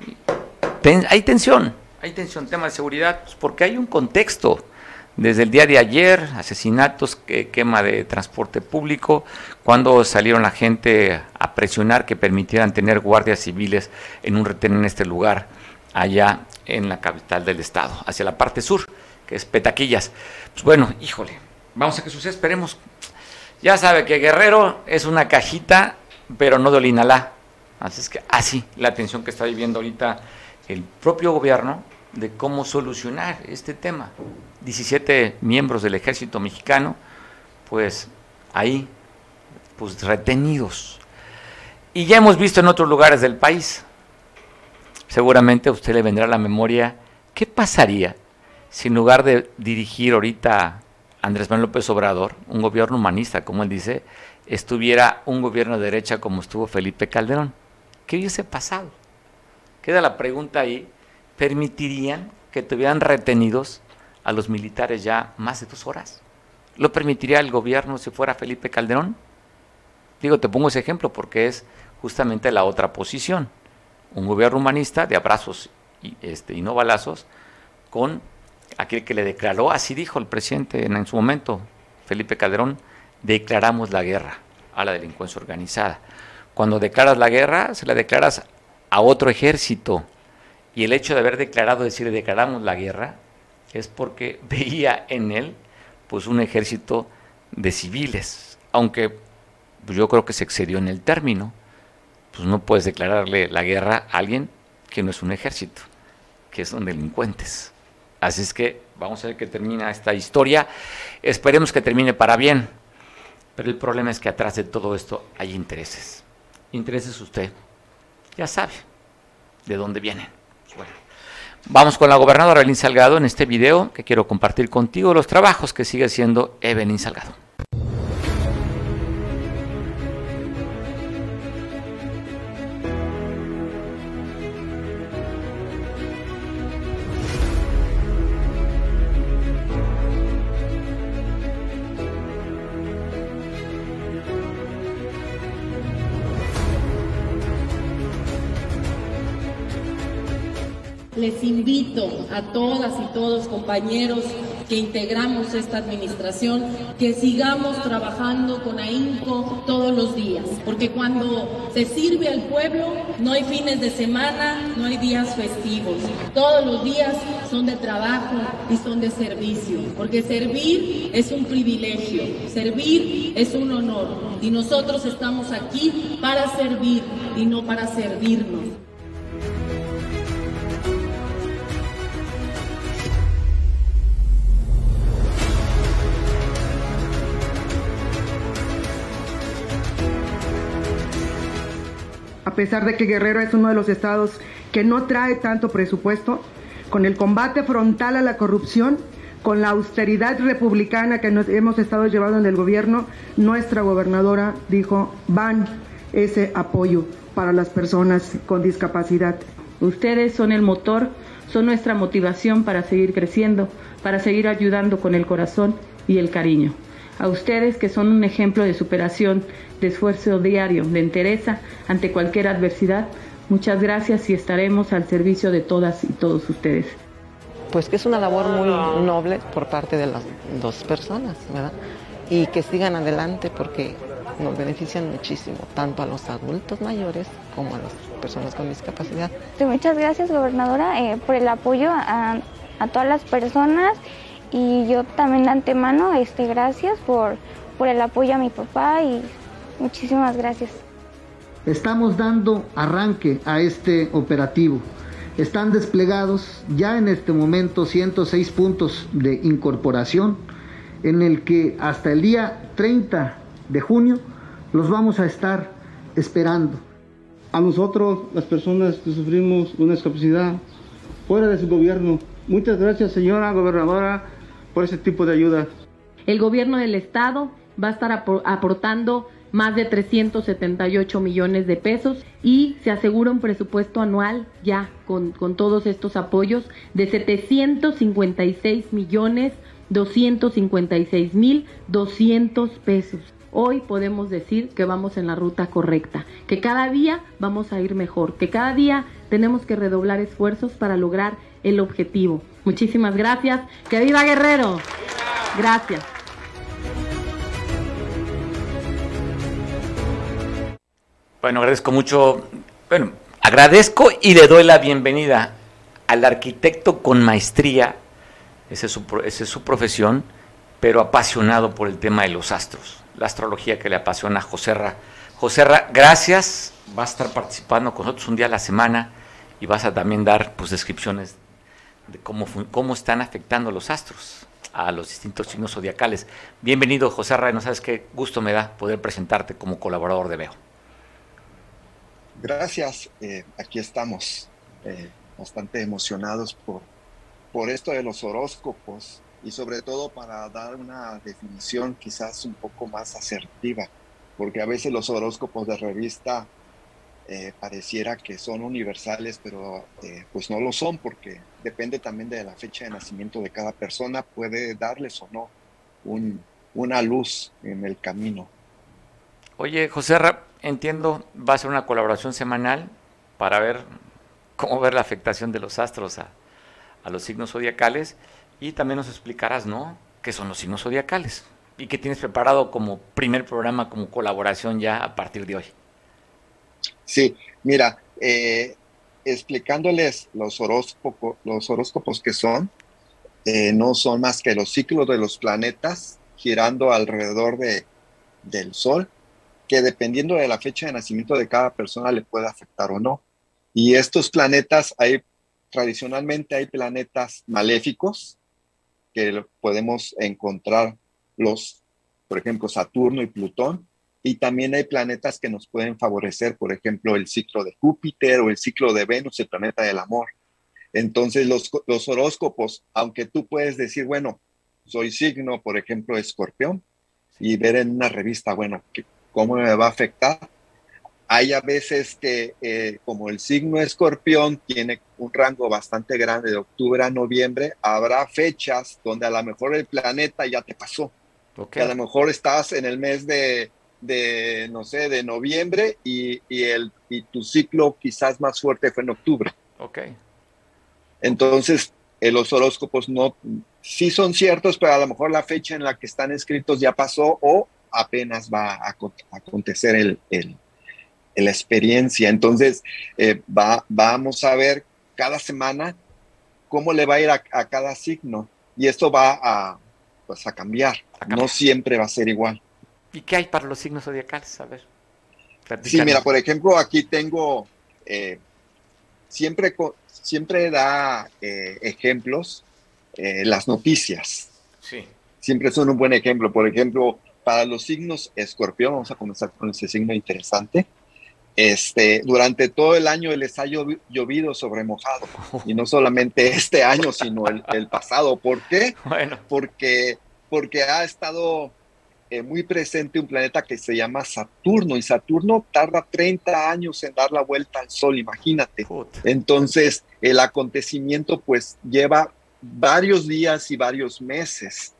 hay tensión, hay tensión, tema de seguridad, pues porque hay un contexto. Desde el día de ayer, asesinatos, quema de transporte público, cuando salieron la gente a presionar que permitieran tener guardias civiles en un retén en este lugar, allá en la capital del estado, hacia la parte sur, que es Petaquillas. Pues bueno, híjole, vamos a que suceda, esperemos. Ya sabe que Guerrero es una cajita, pero no de Olinalá. Así es que así la atención que está viviendo ahorita el propio gobierno de cómo solucionar este tema. 17 miembros del ejército mexicano, pues ahí, pues retenidos. Y ya hemos visto en otros lugares del país, seguramente a usted le vendrá a la memoria, ¿qué pasaría si en lugar de dirigir ahorita Andrés Manuel López Obrador, un gobierno humanista, como él dice, estuviera un gobierno de derecha como estuvo Felipe Calderón? ¿Qué hubiese pasado? Queda la pregunta ahí, ¿permitirían que tuvieran retenidos a los militares ya más de dos horas? ¿Lo permitiría el gobierno si fuera Felipe Calderón? Digo, te pongo ese ejemplo porque es justamente la otra posición. Un gobierno humanista de abrazos y, este, y no balazos con aquel que le declaró, así dijo el presidente en, su momento, Felipe Calderón, declaramos la guerra a la delincuencia organizada. Cuando declaras la guerra, se la declaras a otro ejército. Y el hecho de haber declarado, decir, declaramos la guerra, es porque veía en él pues un ejército de civiles. Aunque pues, yo creo que se excedió en el término. Pues no puedes declararle la guerra a alguien que no es un ejército, que son delincuentes. Así es que vamos a ver que termina esta historia. Esperemos que termine para bien. Pero el problema es que atrás de todo esto hay intereses intereses usted, ya sabe de dónde vienen. Bueno, vamos con la gobernadora Evelyn Salgado en este video que quiero compartir contigo los trabajos que sigue haciendo Evelyn Salgado. A todas y todos compañeros que integramos esta administración que sigamos trabajando con ahínco todos los días, porque cuando se sirve al pueblo no hay fines de semana, no hay días festivos, todos los días son de trabajo y son de servicio, porque servir es un privilegio, servir es un honor y nosotros estamos aquí para servir y no para servirnos. Pesar de que Guerrero es uno de los estados que no trae tanto presupuesto, con el combate frontal a la corrupción, con la austeridad republicana que nos hemos estado llevando en el gobierno, nuestra gobernadora dijo, van ese apoyo para las personas con discapacidad. Ustedes son el motor, son nuestra motivación para seguir creciendo, para seguir ayudando con el corazón y el cariño a ustedes que son un ejemplo de superación, de esfuerzo diario, de entereza ante cualquier adversidad. Muchas gracias y estaremos al servicio de todas y todos ustedes. Pues que es una labor muy noble por parte de las dos personas, ¿verdad? Y que sigan adelante porque nos benefician muchísimo, tanto a los adultos mayores como a las personas con discapacidad. Muchas gracias, gobernadora, eh, por el apoyo a, a todas las personas y yo también de antemano, este, gracias por, por el apoyo a mi papá y Muchísimas gracias. Estamos dando arranque a este operativo. Están desplegados ya en este momento 106 puntos de incorporación en el que hasta el día 30 de junio los vamos a estar esperando. A nosotros, las personas que sufrimos una discapacidad fuera de su gobierno, muchas gracias señora gobernadora por ese tipo de ayuda. El gobierno del estado va a estar aportando más de 378 millones de pesos y se asegura un presupuesto anual ya con, con todos estos apoyos de 756 millones 256 mil 200 pesos. Hoy podemos decir que vamos en la ruta correcta, que cada día vamos a ir mejor, que cada día tenemos que redoblar esfuerzos para lograr el objetivo. Muchísimas gracias. ¡Que viva Guerrero! Gracias. Bueno, agradezco mucho, bueno, agradezco y le doy la bienvenida al arquitecto con maestría, esa es su, profesión, pero apasionado por el tema de los astros, la astrología que le apasiona a Joserra. Joserra, gracias, va a estar participando con nosotros un día a la semana y vas a también dar pues descripciones de cómo, cómo están afectando los astros a los distintos signos zodiacales. Bienvenido, Joserra, no sabes qué gusto me da poder presentarte como colaborador de Veo. Gracias, eh, aquí estamos eh, bastante emocionados por, por esto de los horóscopos y sobre todo para dar una definición quizás un poco más asertiva, porque a veces los horóscopos de revista eh, pareciera que son universales, pero pues no lo son porque depende también de la fecha de nacimiento de cada persona, puede darles o no un, una luz en el camino. Oye, José, entiendo, va a ser una colaboración semanal para ver cómo ver la afectación de los astros a, los signos zodiacales y también nos explicarás, ¿no?, qué son los signos zodiacales y qué tienes preparado como primer programa, como colaboración ya a partir de hoy. Sí, mira, eh, explicándoles los horóscopos, los horóscopos que son, eh, no son más que los ciclos de los planetas girando alrededor de, del Sol que dependiendo de la fecha de nacimiento de cada persona le puede afectar o no. Y estos planetas, hay tradicionalmente hay planetas maléficos que podemos encontrar los, por ejemplo, Saturno y Plutón, y también hay planetas que nos pueden favorecer, por ejemplo, el ciclo de Júpiter o el ciclo de Venus, el planeta del amor. Entonces, los, los horóscopos, aunque tú puedes decir, bueno, soy signo, por ejemplo, escorpión, y ver en una revista, bueno, que cómo me va a afectar. Hay a veces que, eh, como el signo escorpión tiene un rango bastante grande de octubre a noviembre, habrá fechas donde a lo mejor el planeta ya te pasó. Que a lo mejor estás en el mes de, de no sé, de noviembre y, y, el, y tu ciclo quizás más fuerte fue en octubre. Ok. Entonces, eh, los horóscopos no, sí son ciertos, pero a lo mejor la fecha en la que están escritos ya pasó o apenas va a, acontecer el, la experiencia. Entonces, eh, va, vamos a ver cada semana cómo le va a ir a, cada signo y esto va a, pues, a cambiar. No siempre va a ser igual. ¿Y qué hay para los signos zodiacales? A ver. Sí, mira, por ejemplo, aquí tengo, eh, siempre, siempre da eh, ejemplos las noticias. Sí. Siempre son un buen ejemplo. Por ejemplo, para los signos escorpión, vamos a comenzar con ese signo interesante. Este, durante todo el año les ha llovido sobre mojado. Y no solamente este año, sino el, pasado. ¿Por qué? Bueno. Porque, porque ha estado eh, muy presente un planeta que se llama Saturno. Y Saturno tarda 30 años en dar la vuelta al Sol, imagínate. Entonces, el acontecimiento pues lleva varios días y varios meses.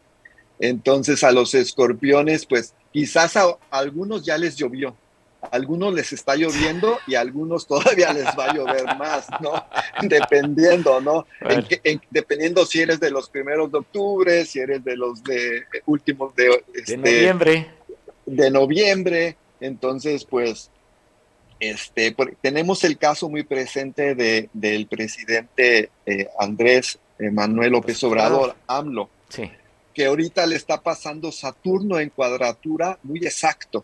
Entonces a los escorpiones, pues quizás a, algunos ya les llovió, a algunos les está lloviendo y a algunos todavía les va a llover más, ¿no? Dependiendo, ¿no? dependiendo si eres de los primeros de octubre, si eres de los de últimos de, este, noviembre. De noviembre. Entonces, pues, este, tenemos el caso muy presente de, del presidente eh, Andrés Manuel López Obrador, AMLO. Sí que ahorita le está pasando Saturno en cuadratura muy exacto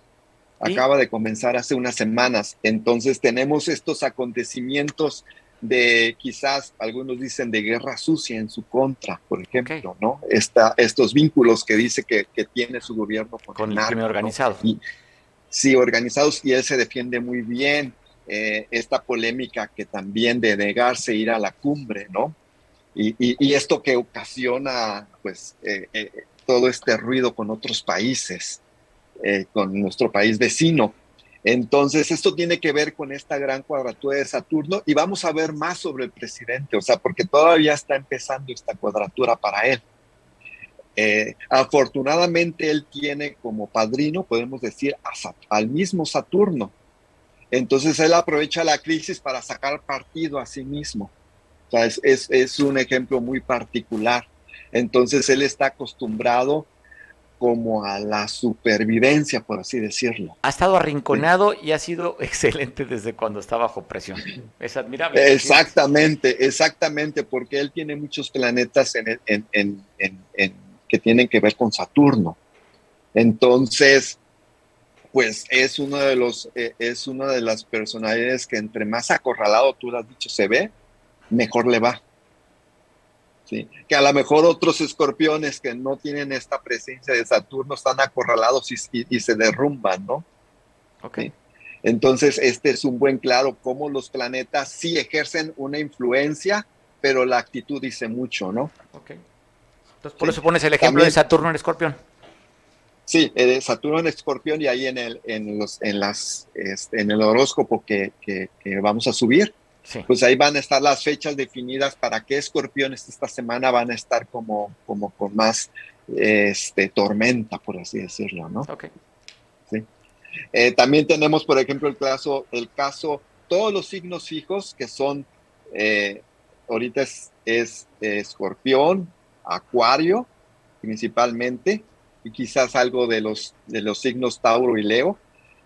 acaba de comenzar hace unas semanas. Entonces tenemos estos acontecimientos de quizás algunos dicen de guerra sucia en su contra, por ejemplo, ¿no? Esta, estos vínculos que dice que, tiene su gobierno con, el, crimen organizado. sí, organizados y él se defiende muy bien. Eh, esta polémica que también de negarse ir a la cumbre, ¿no? Y, esto que ocasiona, pues, eh, eh, todo este ruido con otros países, con nuestro país vecino. Entonces, esto tiene que ver con esta gran cuadratura de Saturno y vamos a ver más sobre el presidente, o sea, porque todavía está empezando esta cuadratura para él. afortunadamente, él tiene como padrino, podemos decir, al mismo Saturno, entonces él aprovecha la crisis para sacar partido a sí mismo. O sea, es, un ejemplo muy particular. Entonces él está acostumbrado como a la supervivencia, por así decirlo. Ha estado arrinconado y ha sido excelente desde cuando está bajo presión. Es admirable. Exactamente, exactamente, porque él tiene muchos planetas que tienen que ver con Saturno. Entonces, pues es uno de los, eh, es una de las personalidades que entre más acorralado tú lo has dicho se ve, mejor le va. ¿Sí? Que a lo mejor otros escorpiones que no tienen esta presencia de Saturno están acorralados y, se derrumban, ¿no? Ok. Entonces, este es un buen claro cómo los planetas sí ejercen una influencia, pero la actitud dice mucho, ¿no? Ok. Entonces, por eso pones el ejemplo de Saturno en Escorpión. Sí, eh, Saturno en Escorpión y ahí en el, en los, en las, este, en el horóscopo que, que, vamos a subir, pues ahí van a estar las fechas definidas para qué escorpiones esta semana van a estar como, como con más este, tormenta, por así decirlo, ¿no? Ok. Sí. Eh, también tenemos, por ejemplo, el caso, el caso, todos los signos fijos que son, eh, ahorita es, es escorpión, acuario, principalmente, y quizás algo de los, de los signos Tauro y Leo,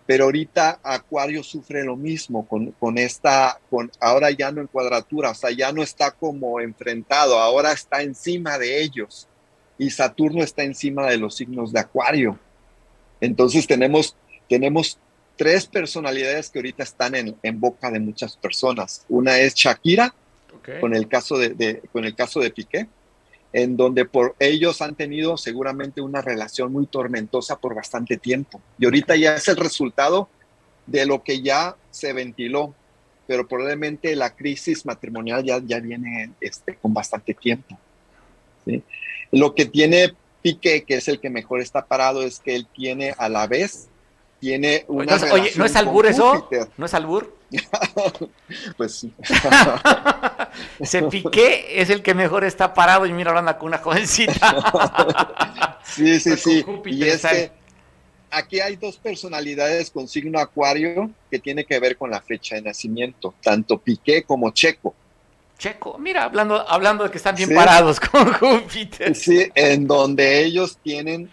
pero ahorita Acuario sufre lo mismo con, con, esta, con ahora ya no en cuadratura, o sea, ya no está como enfrentado, ahora está encima de ellos y Saturno está encima de los signos de Acuario. Entonces tenemos, tenemos tres personalidades que ahorita están en, en boca de muchas personas. Una es Shakira, con, el caso de, de, con el caso de Piqué, en donde por ellos han tenido seguramente una relación muy tormentosa por bastante tiempo. Y ahorita ya es el resultado de lo que ya se ventiló, pero probablemente la crisis matrimonial ya, ya viene este, con bastante tiempo. Lo que tiene Piqué, que es el que mejor está parado, es que él tiene a la vez, tiene una... Oye, ¿no es albur eso? ¿No es albur? pues sí. Se piqué es el que mejor está parado y mira ahora con una jovencita. sí, sí, sí. Y es aquí hay dos personalidades con signo acuario que tiene que ver con la fecha de nacimiento, tanto Piqué como Checo. Checo, mira, hablando, hablando de que están bien parados con Júpiter. Sí, en donde ellos tienen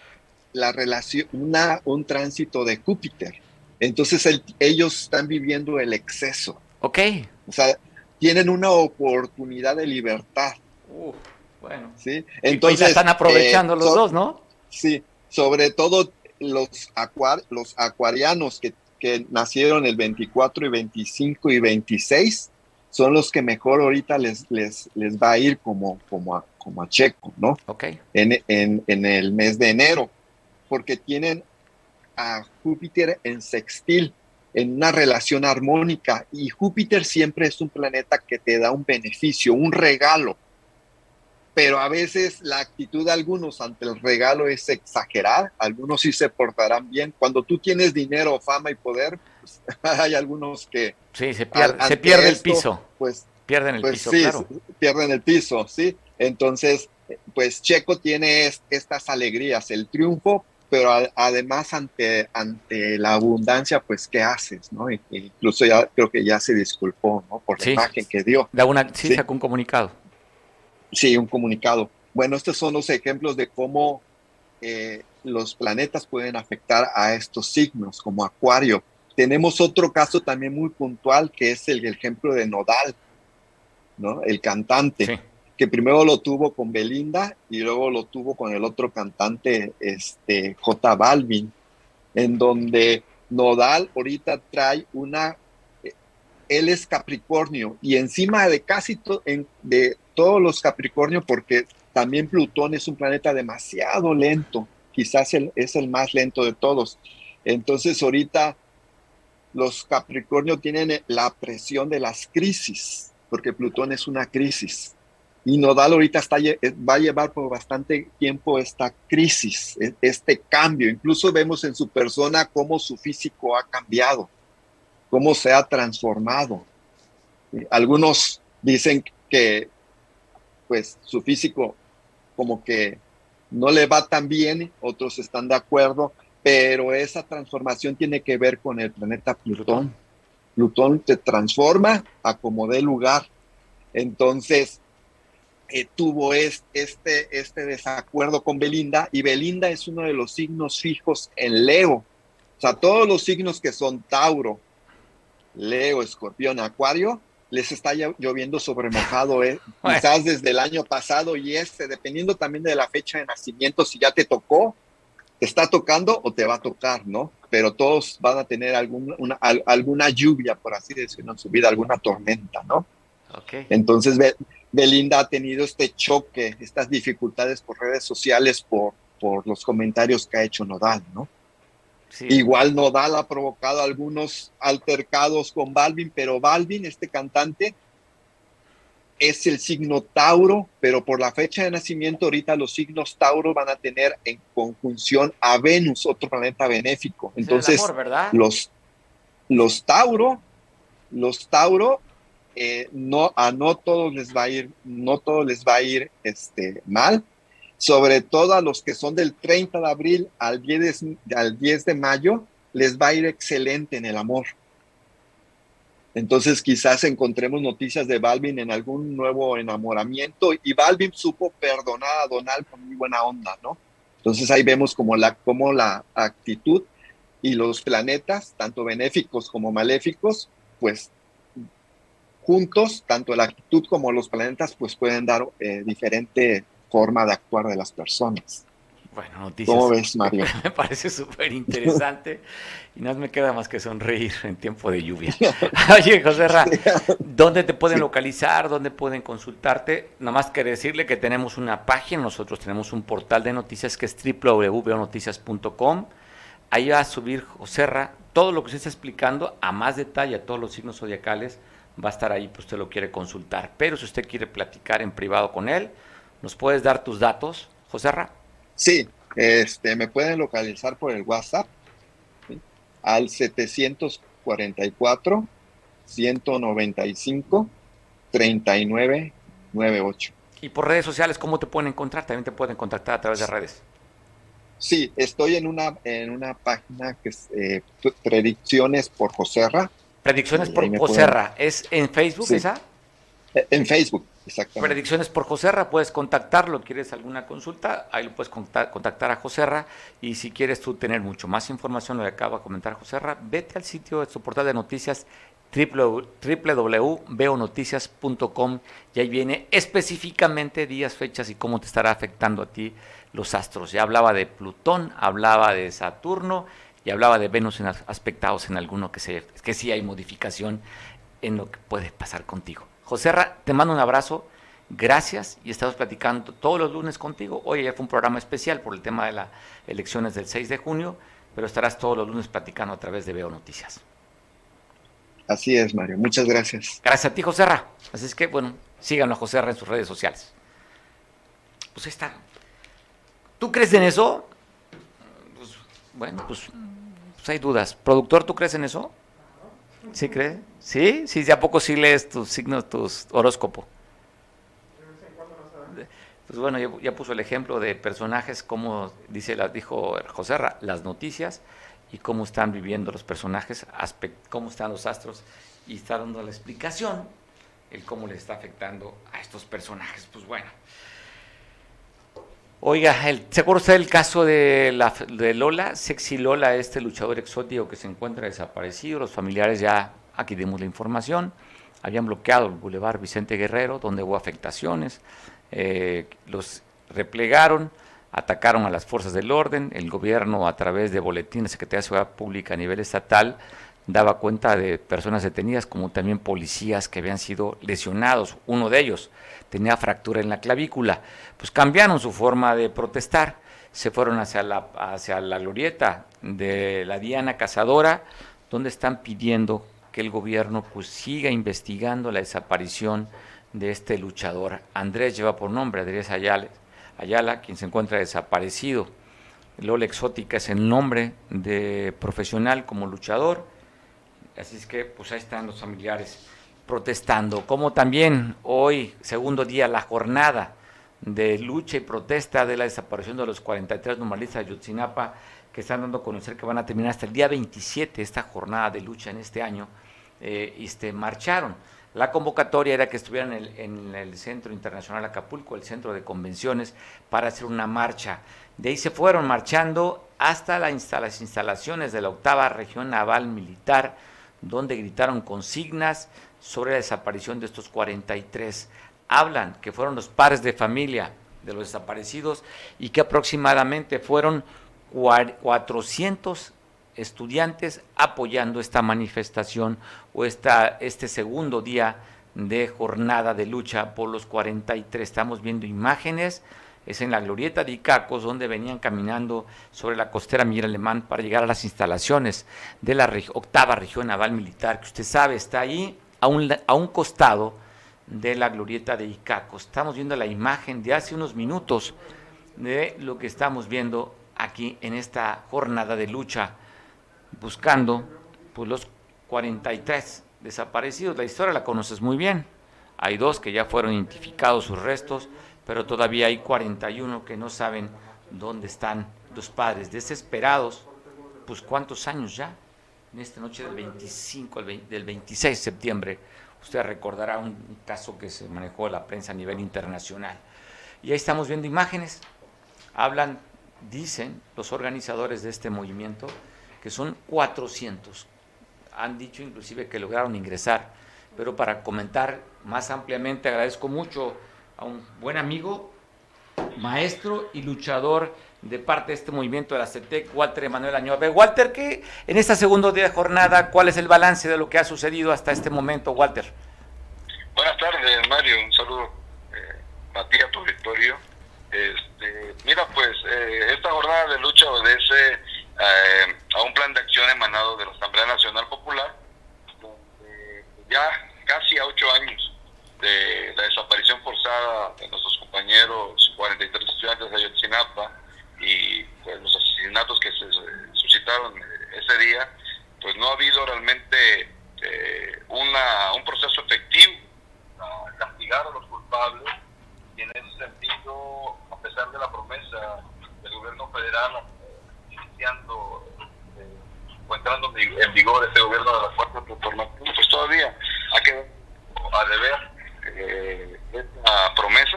la relación, una, un tránsito de Júpiter. Entonces ellos están viviendo el exceso. Ok. O sea, tienen una oportunidad de libertad. bueno. Sí. Entonces están aprovechando eh, los dos, ¿no? Sí. Sobre todo los, los acuarianos que, nacieron el 24 y 25 y 26 son los que mejor ahorita les, les, les va a ir como, como, a, como a Checo, ¿no? Ok. En, en, en el mes de enero, porque tienen a Júpiter en sextil, en una relación armónica. Y Júpiter siempre es un planeta que te da un beneficio, un regalo. Pero a veces la actitud de algunos ante el regalo es exagerar, algunos sí se portarán bien. Cuando tú tienes dinero, fama y poder, pues, hay algunos que... Sí, se pierde, el piso. Pues pierden el pues piso, sí, Pierden el piso, sí. Entonces, pues Checo tiene estas alegrías, el triunfo, pero además ante, ante la abundancia, pues, ¿qué haces? ¿no? incluso ya creo que ya se disculpó, ¿no? Por la imagen que dio. Da una, sí, sacó un comunicado. Sí, un comunicado. Bueno, estos son los ejemplos de cómo eh, los planetas pueden afectar a estos signos, como Acuario. Tenemos otro caso también muy puntual, que es el, ejemplo de Nodal, ¿no? El cantante. Sí que primero lo tuvo con Belinda y luego lo tuvo con el otro cantante, este, J Balvin, en donde Nodal ahorita trae una, él es Capricornio y encima de casi de todos los Capricornio, porque también Plutón es un planeta demasiado lento, quizás es el más lento de todos. Entonces ahorita los Capricornio tienen la presión de las crisis, porque Plutón es una crisis. Y Nodal ahorita está, eh, va a llevar por bastante tiempo esta crisis, e, este cambio. Incluso vemos en su persona cómo su físico ha cambiado, cómo se ha transformado. Algunos dicen que pues su físico como que no le va tan bien, otros están de acuerdo, pero esa transformación tiene que ver con el planeta Plutón. Plutón te transforma a como dé lugar. Entonces, eh, tuvo este, este desacuerdo con Belinda y Belinda es uno de los signos fijos en Leo. O sea, todos los signos que son Tauro, Leo, Escorpión, Acuario, les está lloviendo sobre mojado, eh, quizás desde el año pasado y este, dependiendo también de la fecha de nacimiento, si ya te tocó, te está tocando o te va a tocar, ¿no? Pero todos van a tener alguna, alguna lluvia, por así decirlo, en su vida, alguna tormenta, ¿no? Okay. Entonces, Belinda ha tenido este choque, estas dificultades por redes sociales, por, por los comentarios que ha hecho Nodal, ¿no? Igual Nodal ha provocado algunos altercados con Balvin, pero Balvin, este cantante, es el signo Tauro, pero por la fecha de nacimiento ahorita los signos Tauro van a tener en conjunción a Venus, otro planeta benéfico. Entonces, los los Tauro, los Tauro eh, no, a no todos les va a ir, no todos les va a ir este, mal, sobre todo a los que son del 30 de abril al 10 al 10 de mayo, les va a ir excelente en el amor. Entonces quizás encontremos noticias de Balvin en algún nuevo enamoramiento y Balvin supo perdonar a Donald con muy buena onda, ¿no? Entonces ahí vemos como la, como la actitud y los planetas, tanto benéficos como maléficos, pues juntos, tanto la actitud como los planetas, pues pueden dar eh, diferente forma de actuar de las personas. Bueno, noticias. ¿Cómo ves, Mario? Me parece súper interesante y no me queda más que sonreír en tiempo de lluvia. Oye, José Ra, ¿dónde te pueden localizar? ¿Dónde pueden consultarte? Nada más que decirle que tenemos una página, nosotros tenemos un portal de noticias que es www.noticias.com. Ahí va a subir José Ra todo lo que se está explicando a más detalle, a todos los signos zodiacales va a estar ahí, pues usted lo quiere consultar. Pero si usted quiere platicar en privado con él, ¿nos puedes dar tus datos, José Ra? Sí, este, me pueden localizar por el WhatsApp al 744 195 3998. Y por redes sociales, ¿cómo te pueden encontrar? También te pueden contactar a través de redes. Sí, estoy en una, en una página que es eh, Predicciones por Joserra Predicciones por Joserra. ¿Es en Facebook esa? Eh, en Facebook, exactamente. Predicciones por Joserra, puedes contactarlo, quieres alguna consulta, ahí lo puedes contactar a Joserra y si quieres tú tener mucho más información, lo que acaba de comentar Joserra, vete al sitio de su portal de noticias www.veonoticias.com y ahí viene específicamente días, fechas y cómo te estará afectando a ti los astros. Ya hablaba de Plutón, hablaba de Saturno y hablaba de Venus en aspectados en alguno que, se, que sí hay modificación en lo que puede pasar contigo. José Ra, te mando un abrazo, gracias y estamos platicando todos los lunes contigo. Hoy ya fue un programa especial por el tema de las elecciones del 6 de junio, pero estarás todos los lunes platicando a través de Veo Noticias. Así es, Mario. Muchas gracias. Gracias a ti, José Ra. Así es que, bueno, síganlo a José Ra en sus redes sociales. Pues ahí está. ¿Tú crees en eso? Bueno, pues pues hay dudas. ¿Productor, tú crees en eso? ¿Sí crees? ¿Sí? ¿Sí? ¿A poco sí lees tus signos, tus horóscopo? Pues bueno, ya, puso el ejemplo de personajes, como dice, la, dijo José Ra, las noticias y cómo están viviendo los personajes, cómo están los astros, y está dando la explicación, el cómo les está afectando a estos personajes. Pues bueno, Oiga, ¿se acuerda usted del caso de, la, de Lola? Sexy Lola, este luchador exótico que se encuentra desaparecido. Los familiares ya, aquí dimos la información, habían bloqueado el Boulevard Vicente Guerrero, donde hubo afectaciones. Eh, los replegaron, atacaron a las fuerzas del orden, el gobierno a través de boletines Secretaría de Seguridad Pública a nivel estatal daba cuenta de personas detenidas como también policías que habían sido lesionados, uno de ellos tenía fractura en la clavícula, pues cambiaron su forma de protestar, se fueron hacia la, hacia la glorieta de la Diana Cazadora, donde están pidiendo que el gobierno pues siga investigando la desaparición de este luchador. Andrés lleva por nombre Andrés Ayala, Ayala quien se encuentra desaparecido. Lola Exótica es el nombre de profesional como luchador. Así es que pues ahí están los familiares protestando. Como también hoy, segundo día, la jornada de lucha y protesta de la desaparición de los 43 normalistas de Yotzinapa, que están dando a conocer que van a terminar hasta el día 27 esta jornada de lucha en este año, este, marcharon. La convocatoria era que estuvieran en el, en el, Centro Internacional Acapulco, el centro de convenciones, para hacer una marcha. De ahí se fueron marchando hasta la las instalaciones de la octava región naval militar, donde gritaron consignas sobre la desaparición de estos 43. Hablan que fueron los padres de familia de los desaparecidos y que aproximadamente fueron 400 estudiantes apoyando esta manifestación o esta, este segundo día de jornada de lucha por los 43. Estamos viendo imágenes, es en la glorieta de Icacos, donde venían caminando sobre la costera Miguel Alemán para llegar a las instalaciones de la octava región naval militar, que usted sabe está ahí a un, a un costado de la glorieta de Icacos. Estamos viendo la imagen de hace unos minutos de lo que estamos viendo aquí en esta jornada de lucha buscando pues, los 43 desaparecidos. La historia la conoces muy bien. Hay dos que ya fueron identificados sus restos, pero todavía hay 41 que no saben dónde están los padres. Desesperados, pues cuántos años ya, en esta noche del 25, del 26 de septiembre, usted recordará un caso que se manejó la prensa a nivel internacional. Y ahí estamos viendo imágenes, hablan, dicen los organizadores de este movimiento, que son 400. Han dicho inclusive que lograron ingresar, pero para comentar más ampliamente agradezco mucho a un buen amigo, maestro y luchador de parte de este movimiento de la CETEC, Walter Emanuel Añove. Walter, ¿qué en esta segunda día de jornada, cuál es el balance de lo que ha sucedido hasta este momento, Walter? Buenas tardes, Mario. Un saludo eh, a tu auditorio. Este, mira, pues eh, esta jornada de lucha obedece eh, a un plan de acción emanado de la Asamblea Nacional Popular, donde ya casi a ocho años de la desaparición forzada de nuestros compañeros 43 estudiantes de Ayotzinapa y pues, los asesinatos que se suscitaron ese día, pues no ha habido realmente eh, una, un proceso efectivo para castigar a los culpables y en ese sentido, a pesar de la promesa del gobierno federal iniciando eh, o entrando en vigor este gobierno de la cuarta transformación, pues todavía ha quedado a deber eh, esta promesa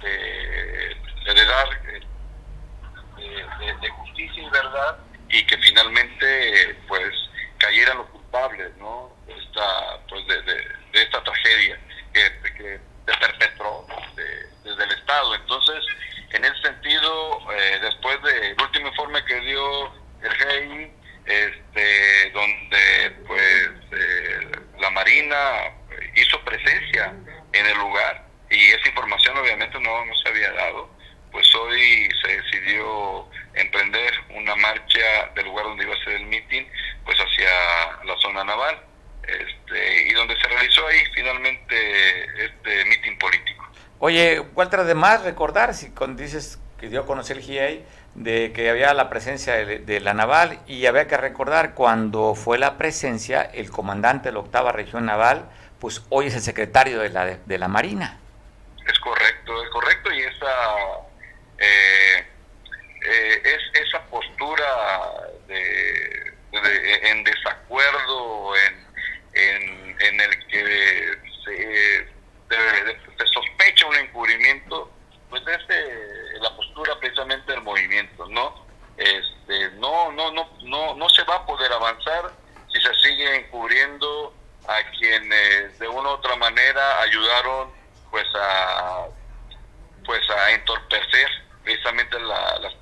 de, de dar eh, de, de, justicia y verdad y que finalmente pues cayeran los culpables no esta pues de, de esta tragedia que, que se perpetró desde el estado entonces en ese sentido, eh, después del último informe que dio el GEI, este, donde pues eh, la Marina hizo presencia en el lugar y esa información obviamente no, no se había dado, pues hoy se decidió emprender una marcha del lugar donde iba a ser el meeting, pues hacia la zona naval, este, y donde se realizó ahí finalmente este meeting político. Oye, Walter, además recordar, si dices que dio a conocer el GIA, de que había la presencia de, la naval y había que recordar cuando fue la presencia el comandante de la octava región naval, pues hoy es el secretario de la, de, la Marina. Es correcto, es correcto y esa, eh, eh, es, esa postura de, en desacuerdo, en, en, en el que se se sospecha un encubrimiento, pues es la postura precisamente del movimiento, ¿no? Este, no, no, no, no, no se va a poder avanzar si se sigue encubriendo a quienes de una u otra manera ayudaron pues a pues a entorpecer precisamente las, las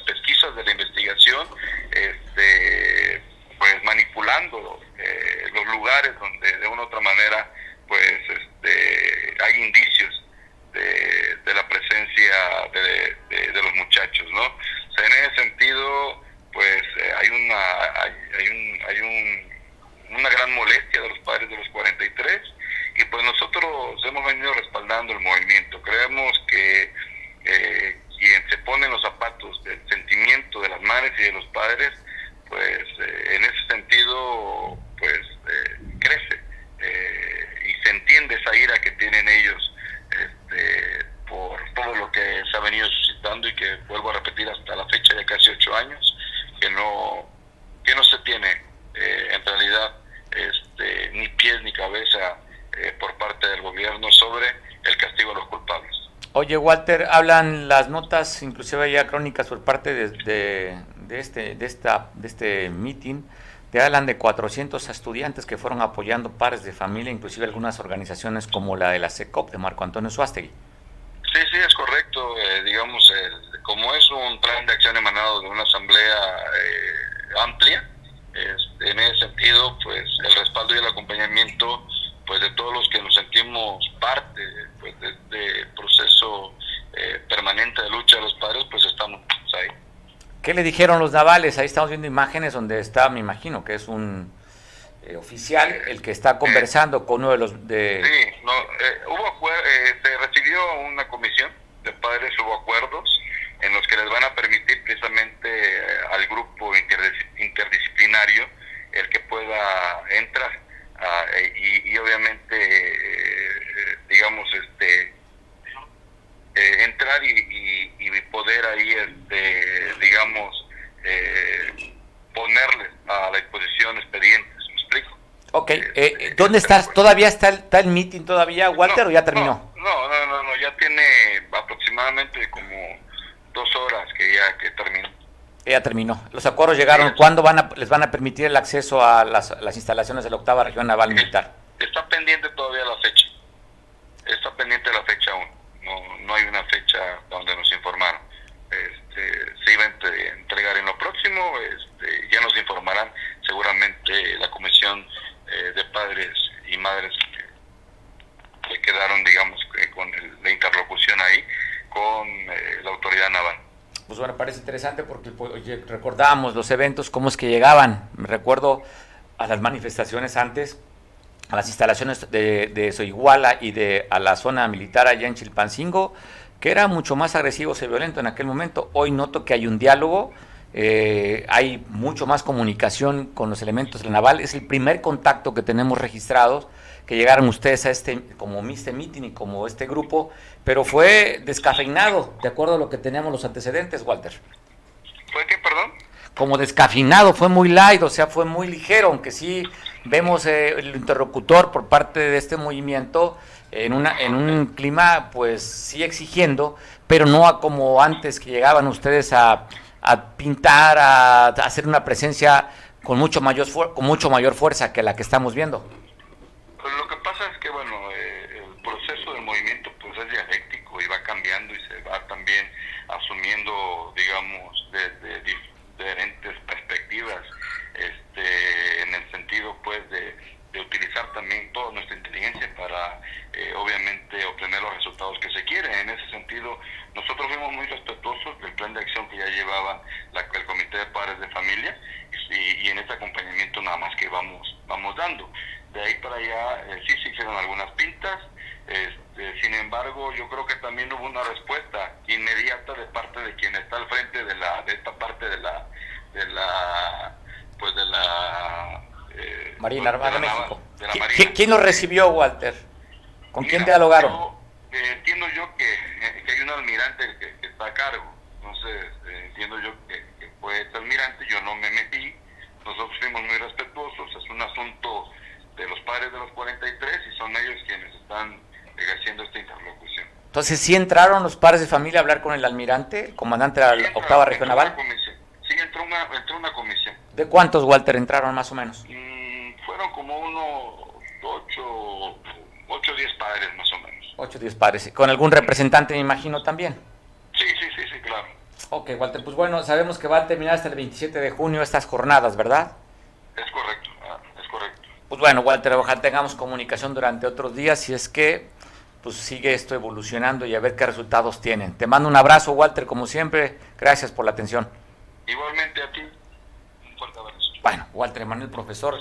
pesquisas de la investigación, este, pues manipulando eh, los lugares donde de una u otra manera pues este, hay indicios de, de la presencia de, de, los muchachos, ¿no? O sea, en ese sentido, pues eh, hay una hay, hay, un, hay un, una gran molestia de los padres de los 43 y pues nosotros hemos el movimiento. Creemos que eh, quien se pone en los zapatos del sentimiento de las madres y de los padres, pues eh, en ese sentido, pues eh, crece y se entiende esa ira que tienen ellos este, por todo lo que se ha venido suscitando y que vuelvo a repetir hasta la fecha de casi ocho años, que no, que no se tiene en realidad este, ni pies ni cabeza por parte del gobierno sobre el castigo a los culpables. Walter, hablan las notas, inclusive ya crónicas por parte de, de, este de esta de este meeting, te hablan de 400 estudiantes que fueron apoyando pares de familia, inclusive algunas organizaciones como la de la SECOP de Marco Antonio Suástegui. Sí, sí, es correcto. Eh, digamos, como es un plan de acción emanado de una asamblea eh, amplia, en ese sentido, pues el respaldo y el acompañamiento pues de todos los que nos sentimos parte pues, de este proceso eh, permanente de lucha de los padres, pues estamos ahí. ¿Qué le dijeron los navales? Ahí estamos viendo imágenes donde está, me imagino que es un eh, oficial el que está conversando con uno de los... De no, eh, hubo se recibió una comisión de padres, hubo acuerdos en los que les van a permitir precisamente al grupo interdisciplinario el que pueda entrar Ah, y, obviamente, eh, digamos, este eh, entrar y, y, poder ahí, este, digamos, eh, ponerle a la disposición expedientes. ¿Me explico? Ok, eh, ¿dónde estás? ¿Todavía está el, está el meeting todavía, Walter, o ya terminó? No, no, no, no, ya tiene aproximadamente como dos horas que ya que terminó. Ya terminó. Los acuerdos llegaron. ¿Cuándo van a, les van a permitir el acceso a las, instalaciones de la octava región naval militar? Está pendiente todavía la fecha. Está pendiente la fecha aún. No, no hay una fecha donde nos informaron. Este, se iba a entregar en lo próximo. Este, ya nos informarán seguramente la comisión eh, de padres y madres que, quedaron, digamos, eh, con la interlocución ahí con eh, la autoridad naval pues bueno, parece interesante porque pues, recordábamos los eventos, cómo es que llegaban. Me recuerdo a las manifestaciones antes, a las instalaciones de, de Soiguala y de a la zona militar allá en Chilpancingo, que era mucho más agresivo y violento en aquel momento. Hoy noto que hay un diálogo, eh, hay mucho más comunicación con los elementos del naval. Es el primer contacto que tenemos registrados que llegaron ustedes a este, como Mr. Meeting y como este grupo, pero fue descafeinado, de acuerdo a lo que teníamos los antecedentes, Walter. ¿Fue qué, perdón? Como descafeinado, fue muy light, o sea, fue muy ligero, aunque sí vemos eh, el interlocutor por parte de este movimiento en, una, en un clima, pues sí exigiendo, pero no a como antes que llegaban ustedes a, a pintar, a, hacer una presencia con mucho mayor con mucho mayor fuerza que la que estamos viendo. Pues lo que pasa es que, bueno, eh, el proceso del movimiento pues es dialéctico y va cambiando y se va también asumiendo, digamos, diferentes perspectivas, este, en el sentido, pues, de, utilizar también toda nuestra inteligencia para, eh, obviamente, obtener los resultados que se quieren. En ese sentido, nosotros fuimos muy respetuosos del plan de acción que ya llevaba la, el Comité de Padres de Familia y, en este acompañamiento nada más que vamos, vamos dando de ahí para allá eh, sí se hicieron algunas pintas, este, sin embargo yo creo que también hubo una respuesta inmediata de parte de quien está al frente de la de esta parte de la de la pues de la eh, Marina Armada de, México. ¿Quién, lo recibió, Walter? ¿Con quién dialogaron? Eh, entiendo yo que, que, hay un almirante que, está a cargo, entonces entiendo yo que, que fue este almirante, yo no me metí, nosotros fuimos muy respetuosos, es un asunto de los padres de los 43 y son ellos quienes están ejerciendo esta interlocución. Entonces, ¿sí entraron los padres de familia a hablar con el almirante, el comandante de la octava región naval? Sí, entró una, entró una comisión. ¿De cuántos, Walter, entraron más o menos? Mm, fueron como unos 8 o 10 padres más o menos. 8 o 10 padres. ¿Con algún representante, me imagino, también? Sí, sí, sí, sí, claro. Ok, Walter, pues bueno, sabemos que va a terminar hasta el 27 de junio estas jornadas, ¿verdad? Es correcto, ah, es correcto. Pues bueno, Walter, ojalá tengamos comunicación durante otros días si es que pues sigue esto evolucionando y a ver qué resultados tienen. Te mando un abrazo, Walter, como siempre. Gracias por la atención. Igualmente a ti. Un fuerte abrazo. Bueno, Walter Emanuel, profesor,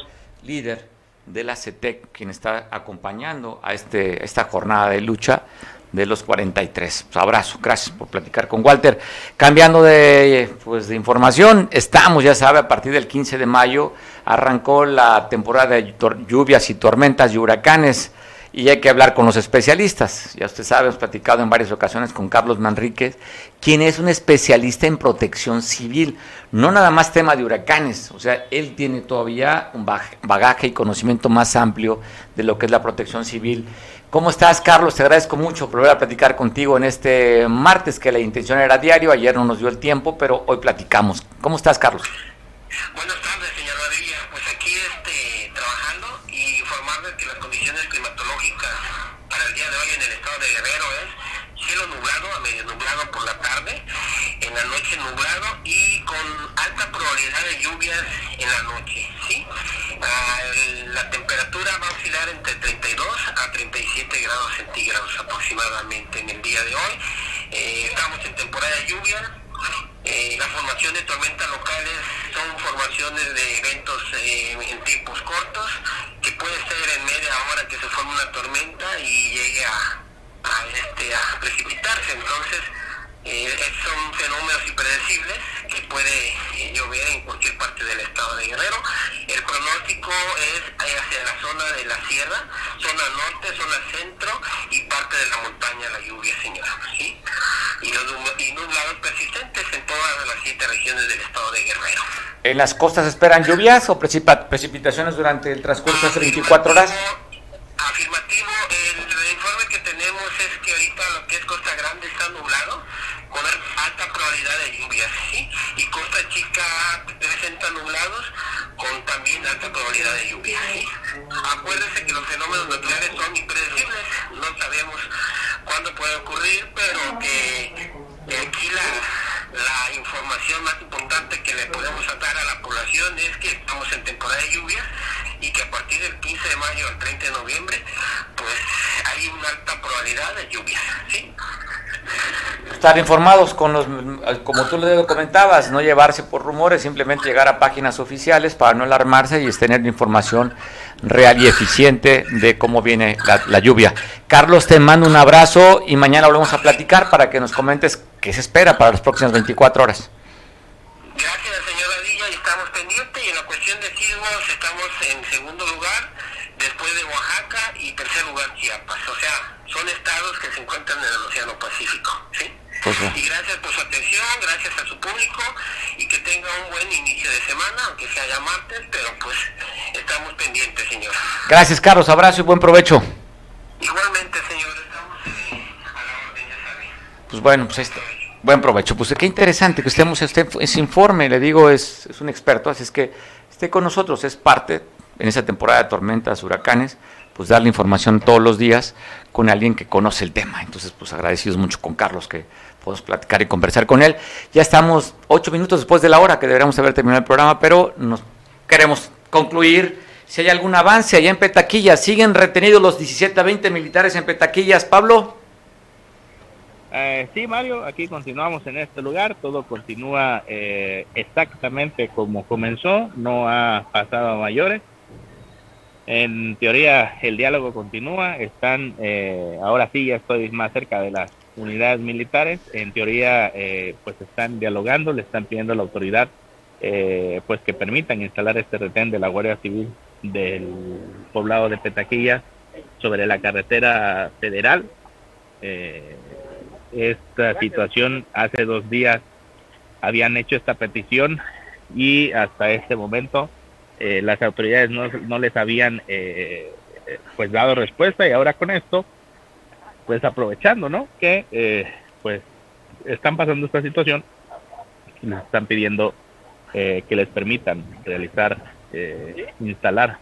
líder de la CETEC, quien está acompañando a este, esta jornada de lucha de los 43. Pues abrazo, gracias por platicar con Walter. Cambiando de, pues, de información, estamos, ya sabe, a partir del 15 de mayo arrancó la temporada de lluvias y tormentas y huracanes y hay que hablar con los especialistas. Ya usted sabe, hemos platicado en varias ocasiones con Carlos Manríquez, quien es un especialista en protección civil, no nada más tema de huracanes, o sea, él tiene todavía un bagaje y conocimiento más amplio de lo que es la protección civil. ¿Cómo estás, Carlos? Te agradezco mucho por volver a platicar contigo en este martes, que la intención era diario, ayer no nos dio el tiempo, pero hoy platicamos. ¿Cómo estás, Carlos? Buenas tardes, señor Rodríguez. Pues aquí este, trabajando y informarles que las condiciones climatológicas el día de hoy en el estado de Guerrero es cielo nublado, a medio nublado por la tarde, en la noche nublado y con alta probabilidad de lluvias en la noche, ¿sí? Ah, la temperatura va a oscilar entre 32 a 37 grados centígrados aproximadamente en el día de hoy. Eh, estamos en temporada de lluvia. Eh, la formación de tormentas locales son formaciones de eventos eh, en tiempos cortos, que puede ser en media hora que se forme una tormenta y llegue a, a, este, a precipitarse. Entonces, eh, son fenómenos impredecibles que puede eh, llover en cualquier parte del estado de Guerrero. El pronóstico es hacia la zona de la sierra, zona norte, zona centro y parte de la montaña la lluvia, señora. ¿sí? Y los y nublados persistentes en todas las siete regiones del estado de Guerrero. ¿En las costas esperan lluvias o precipitaciones durante el transcurso de estas 24 horas? Afirmativo, el informe que tenemos es que ahorita lo que es Costa Grande está nublado, con alta probabilidad de lluvias, ¿sí? Y Costa Chica presenta nublados con también alta probabilidad de lluvia, ¿sí? Acuérdense que los fenómenos naturales son impredecibles, no sabemos cuándo puede ocurrir, pero que aquí la, la información más importante que le podemos dar a la población es que estamos en temporada de lluvias y que a partir del 15 de mayo al 30 de noviembre, pues hay una alta probabilidad de lluvia, ¿sí? Estar informados con los, como tú le comentabas, no llevarse por rumores, simplemente llegar a páginas oficiales para no alarmarse y tener información real y eficiente de cómo viene la, la lluvia. Carlos, te mando un abrazo y mañana volvemos a platicar para que nos comentes qué se espera para las próximas 24 horas. Gracias, señora Villa, y estamos pendientes. Y en la cuestión de sismos estamos en segundo lugar, después de Oaxaca y tercer lugar Chiapas. O sea, son estados que se encuentran en el Océano Pacífico. ¿sí? Pues Y gracias por su atención, gracias a su público y que tenga un buen inicio de semana, aunque sea ya martes, pero pues estamos pendientes, señor. Gracias, Carlos. Abrazo y buen provecho. Igualmente, señor, estamos eh, a la orden, ya sabe. Pues bueno, pues ahí está. Buen provecho. Pues qué interesante que estemos este ese informe, le digo, es, es un experto, así es que esté con nosotros, es parte en esa temporada de tormentas, huracanes, pues darle información todos los días con alguien que conoce el tema. Entonces, pues agradecidos mucho con Carlos que podemos platicar y conversar con él. Ya estamos ocho minutos después de la hora que deberíamos haber terminado el programa, pero nos queremos concluir. Si hay algún avance allá en Petaquillas, siguen retenidos los 17 a 20 militares en Petaquillas, Pablo. Eh, sí, Mario, aquí continuamos en este lugar, todo continúa eh, exactamente como comenzó, no ha pasado a mayores. En teoría el diálogo continúa, están, eh, ahora sí ya estoy más cerca de las unidades militares, en teoría eh, pues están dialogando, le están pidiendo a la autoridad eh, pues que permitan instalar este retén de la Guardia Civil del poblado de Petaquilla sobre la carretera federal. Eh, esta situación hace dos días habían hecho esta petición y hasta este momento eh, las autoridades no, no les habían eh, pues dado respuesta y ahora con esto pues aprovechando no que eh, pues están pasando esta situación nos están pidiendo eh, que les permitan realizar eh, instalar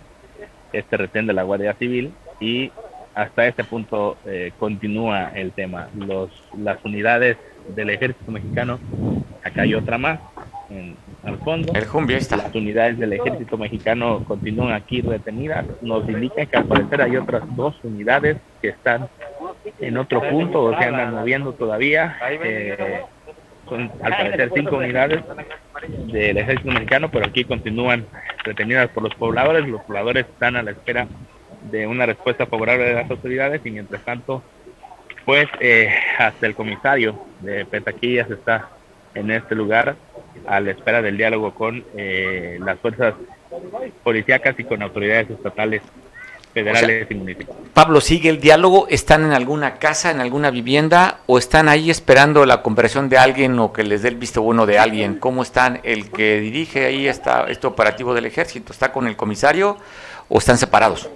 este retén de la Guardia Civil y hasta este punto eh, continúa el tema. Los, las unidades del ejército mexicano acá hay otra más en, al fondo. El Jumbi, ahí está. Las unidades del ejército mexicano continúan aquí retenidas. Nos indica que al parecer hay otras dos unidades que están en otro punto o se andan moviendo todavía. Eh, son al parecer cinco unidades del ejército mexicano, pero aquí continúan retenidas por los pobladores. Los pobladores están a la espera de una respuesta favorable de las autoridades y mientras tanto, pues eh, hasta el comisario de Petaquillas está en este lugar a la espera del diálogo con eh, las fuerzas policíacas y con autoridades estatales, federales y municipales. Pablo, ¿sigue el diálogo? ¿Están en alguna casa, en alguna vivienda o están ahí esperando la conversión de alguien o que les dé el visto bueno de alguien? ¿Cómo están? ¿El que dirige ahí está este operativo del ejército está con el comisario o están separados?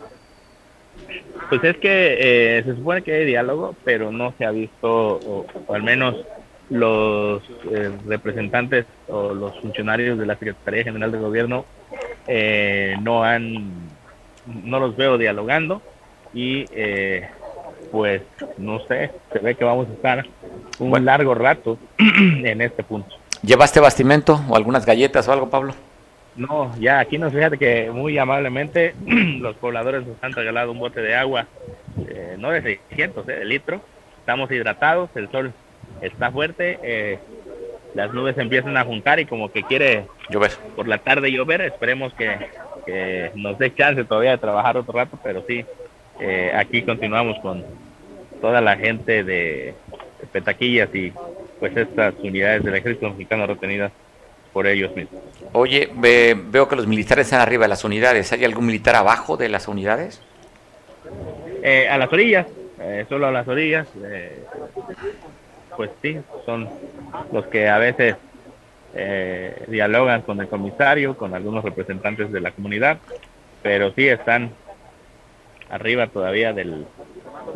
Pues es que eh, se supone que hay diálogo, pero no se ha visto, o, o al menos los eh, representantes o los funcionarios de la Secretaría General de Gobierno eh, no han, no los veo dialogando y eh, pues no sé, se ve que vamos a estar un largo rato en este punto. ¿Llevaste bastimento o algunas galletas o algo, Pablo? No, ya aquí nos fíjate que muy amablemente los pobladores nos han regalado un bote de agua, eh, no de 600, eh, de litro. Estamos hidratados, el sol está fuerte, eh, las nubes empiezan a juntar y como que quiere llover por la tarde llover, esperemos que, que nos dé chance todavía de trabajar otro rato, pero sí, eh, aquí continuamos con toda la gente de, de Petaquillas y pues estas unidades del ejército mexicano retenidas por ellos mismos. Oye, ve- veo que los militares están arriba de las unidades. ¿Hay algún militar abajo de las unidades? Eh, a las orillas, eh, solo a las orillas, eh, pues sí, son los que a veces eh, dialogan con el comisario, con algunos representantes de la comunidad, pero sí están arriba todavía del,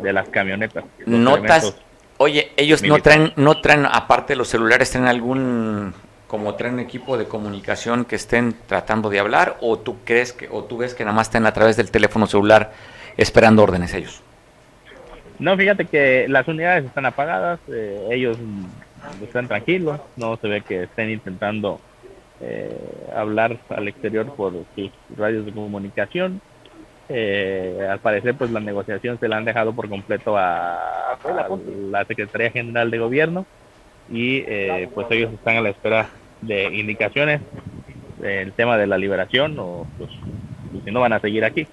de las camionetas. Notas, oye, ellos no traen, no traen, aparte de los celulares, traen algún, como traen equipo de comunicación que estén tratando de hablar, o tú crees que, o tú ves que nada más están a través del teléfono celular esperando órdenes ellos. No, fíjate que las unidades están apagadas, eh, ellos están tranquilos, no se ve que estén intentando eh, hablar al exterior por sus radios de comunicación. Eh, al parecer, pues la negociación se la han dejado por completo a, a la Secretaría General de Gobierno y eh, pues ellos están a la espera de indicaciones del tema de la liberación o pues, si no van a seguir aquí.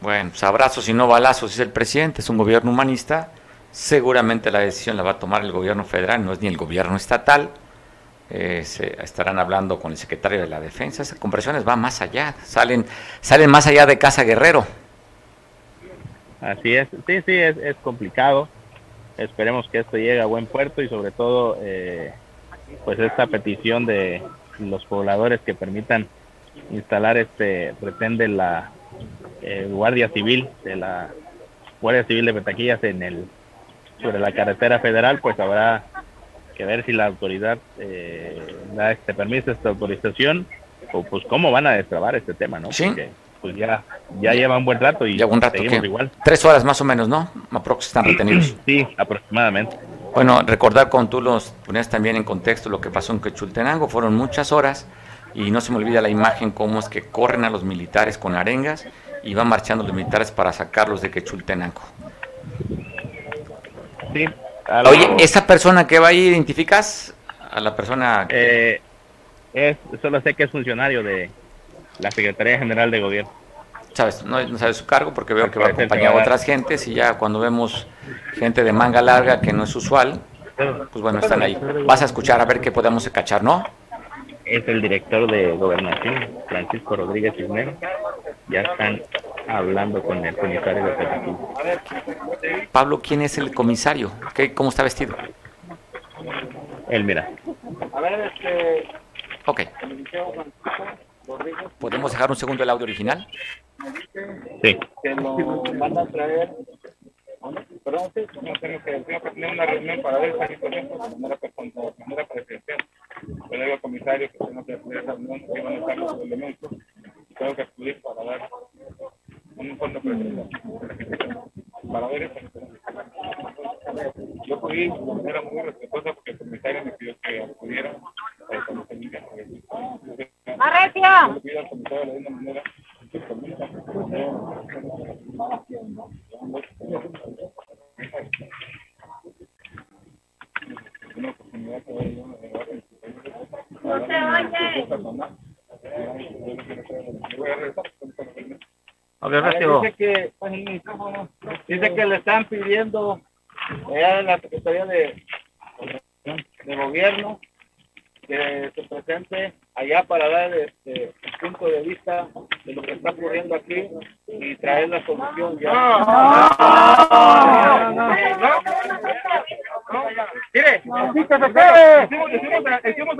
Bueno, pues abrazos y no balazos, dice el presidente, es un gobierno humanista. Seguramente la decisión la va a tomar el gobierno federal, no es ni el gobierno estatal. Eh, se estarán hablando con el secretario de la defensa. Esas conversaciones van más allá, salen, salen más allá de Casa Guerrero. Así es, sí, sí, es, es complicado. Esperemos que esto llegue a buen puerto y sobre todo, eh, pues esta petición de los pobladores que permitan instalar este retén de la eh, Guardia Civil, de la Guardia Civil de Petaquillas en el sobre la carretera federal, pues habrá que ver si la autoridad eh, da este permiso, esta autorización, o pues cómo van a destrabar este tema, ¿no? Sí. Porque pues ya, ya lleva un buen rato y un rato, seguimos ¿qué? igual. Tres horas más o menos, ¿no? Aprox están retenidos. Sí, aproximadamente. Bueno, recordar con tú los ponías también en contexto lo que pasó en Quechultenango, fueron muchas horas y no se me olvida la imagen cómo es que corren a los militares con arengas y van marchando los militares para sacarlos de Quechultenango. Sí. Oye, esa persona que va ahí, ¿identificas a la persona? Eh, es, solo sé que es funcionario de la Secretaría General de Gobierno. sabes, no, no sabe su cargo porque veo Al que va acompañado a- otras gentes y ya cuando vemos gente de manga larga que no es usual, pues bueno, están ahí. Vas a escuchar a ver qué podemos cachar, ¿no? Es el director de Gobernación, Francisco Rodríguez Cisneros. Ya están hablando con el comisario de. Pablo, ¿quién es el comisario? ¿Qué, ¿Cómo está vestido? Él, mira. A ver, este. Ok. ¿Podemos dejar un segundo el audio original? Sí. Que lo van a traer. Perdón, sí, no tengo que tener una reunión para ver esta situación pues, de manera, persona- de manera presidencial. Yo le digo al comisario que tengo que hacer esa reunión, que van a estar los elementos, y tengo que acudir para dar un fondo presidencial para ver esta situación. yo fui de manera muy respetuosa porque el comisario me pidió que acudiera eh, cuando se ¡No se oye! A ver, Recibo. Dice que, dice que le están pidiendo allá en la Secretaría de, de Gobierno que se presente allá para dar este, el punto de vista de lo que está ocurriendo aquí y traer la solución Mire, se puede. Hicimos,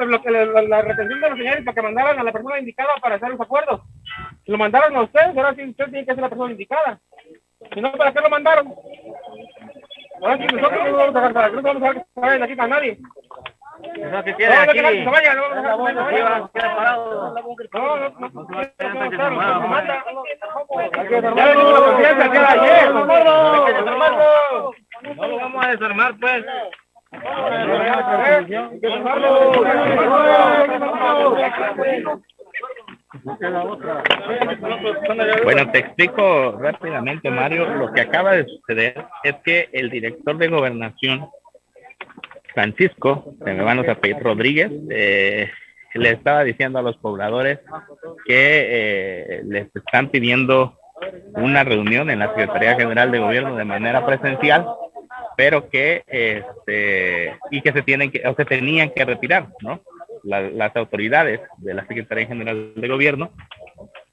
la, retención de los señores para que mandaran a la persona indicada para hacer los acuerdos. Lo mandaron a ustedes, ahora sí usted tiene que ser la persona indicada. Si no, ¿para qué lo mandaron? Ahora sí nosotros no vamos a dejar, para- no vamos a dejar que aquí para nadie. No, que No, quede no aquí. no. No, no, no, no, no. Ya la confianza ayer, lo vamos a desarmar, pues. Bueno, te explico rápidamente, Mario. Lo que acaba de suceder es que el director de gobernación, Francisco, se me van los apellidos Rodríguez, eh, le estaba diciendo a los pobladores que eh, les están pidiendo una reunión en la Secretaría General de Gobierno de manera presencial, pero que este y que se tienen que o se tenían que retirar, ¿no? La- las autoridades de la Secretaría General de Gobierno,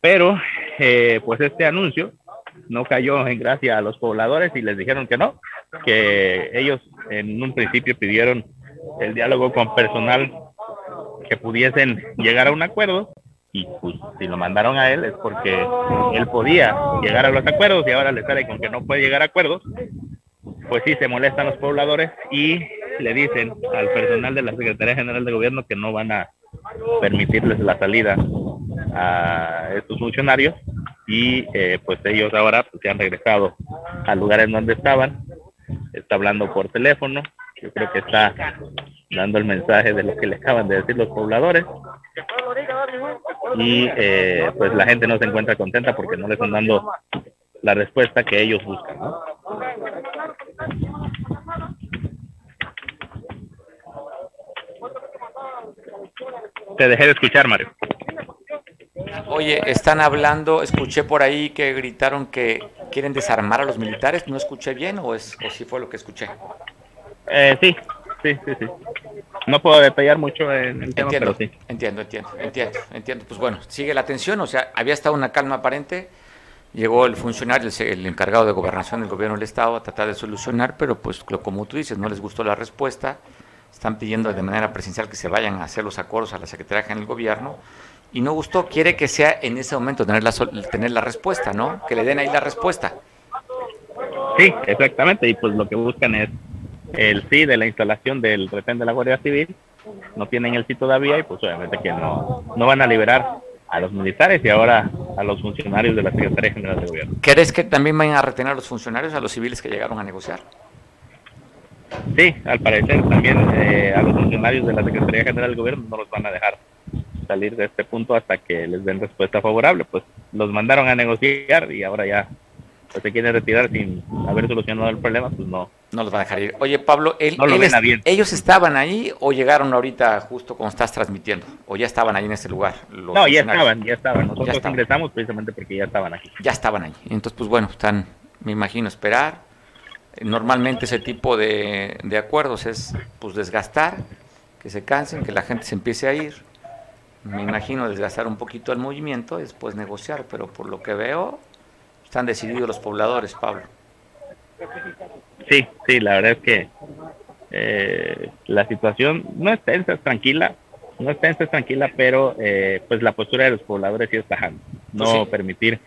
pero eh, pues este anuncio no cayó en gracia a los pobladores y les dijeron que no, que ellos en un principio pidieron el diálogo con personal que pudiesen llegar a un acuerdo y pues si lo mandaron a él es porque él podía llegar a los acuerdos y ahora le sale con que no puede llegar a acuerdos, pues sí se molestan los pobladores y le dicen al personal de la Secretaría General de Gobierno que no van a permitirles la salida a estos funcionarios y eh, pues ellos ahora pues, se han regresado al lugar en donde estaban, está hablando por teléfono, yo creo que está dando el mensaje de lo que le acaban de decir los pobladores y eh, pues la gente no se encuentra contenta porque no le están dando la respuesta que ellos buscan. Te dejé de escuchar, Mario. Oye, están hablando, escuché por ahí que gritaron que quieren desarmar a los militares, ¿no escuché bien o es o sí fue lo que escuché? Eh, sí, sí, sí, sí. No puedo detallar mucho en el tema, Entiendo, pero sí. entiendo, entiendo, entiendo, entiendo. Pues bueno, sigue la tensión, o sea, había estado una calma aparente, llegó el funcionario, el, el encargado de gobernación del gobierno del estado a tratar de solucionar, pero pues lo- como tú dices, no les gustó la respuesta, están pidiendo de manera presencial que se vayan a hacer los acuerdos a la Secretaría General del Gobierno y no gustó, quiere que sea en ese momento tener la, sol- tener la respuesta, ¿no? Que le den ahí la respuesta. Sí, exactamente. Y pues lo que buscan es el sí de la instalación del retén de la Guardia Civil. No tienen el sí todavía y pues obviamente que no, no van a liberar a los militares y ahora a los funcionarios de la Secretaría General de Gobierno. ¿Crees que también vayan a retener a los funcionarios, a los civiles que llegaron a negociar? Sí, al parecer también eh, a los funcionarios de la Secretaría General del Gobierno no los van a dejar salir de este punto hasta que les den respuesta favorable. Pues los mandaron a negociar y ahora ya pues, se quieren retirar sin haber solucionado el problema, pues no. No los van a dejar ir. Oye, Pablo, él- No él es-. ¿ellos estaban ahí o llegaron ahorita justo cuando estás transmitiendo? ¿O ya estaban ahí en ese lugar? No, ya estaban, ya estaban. Nosotros Ya estaban. ingresamos precisamente porque ya estaban aquí. Ya estaban ahí. Entonces, pues bueno, están, me imagino, esperar. Normalmente ese tipo de, de acuerdos es pues desgastar, que se cansen, que la gente se empiece a ir. Me imagino desgastar un poquito el movimiento, después negociar, pero por lo que veo, están decididos los pobladores, Pablo. Sí, sí, la verdad es que eh, la situación no es tensa, es tranquila, no es tensa, es tranquila, pero eh, pues la postura de los pobladores sí es tajante. No sí. permitir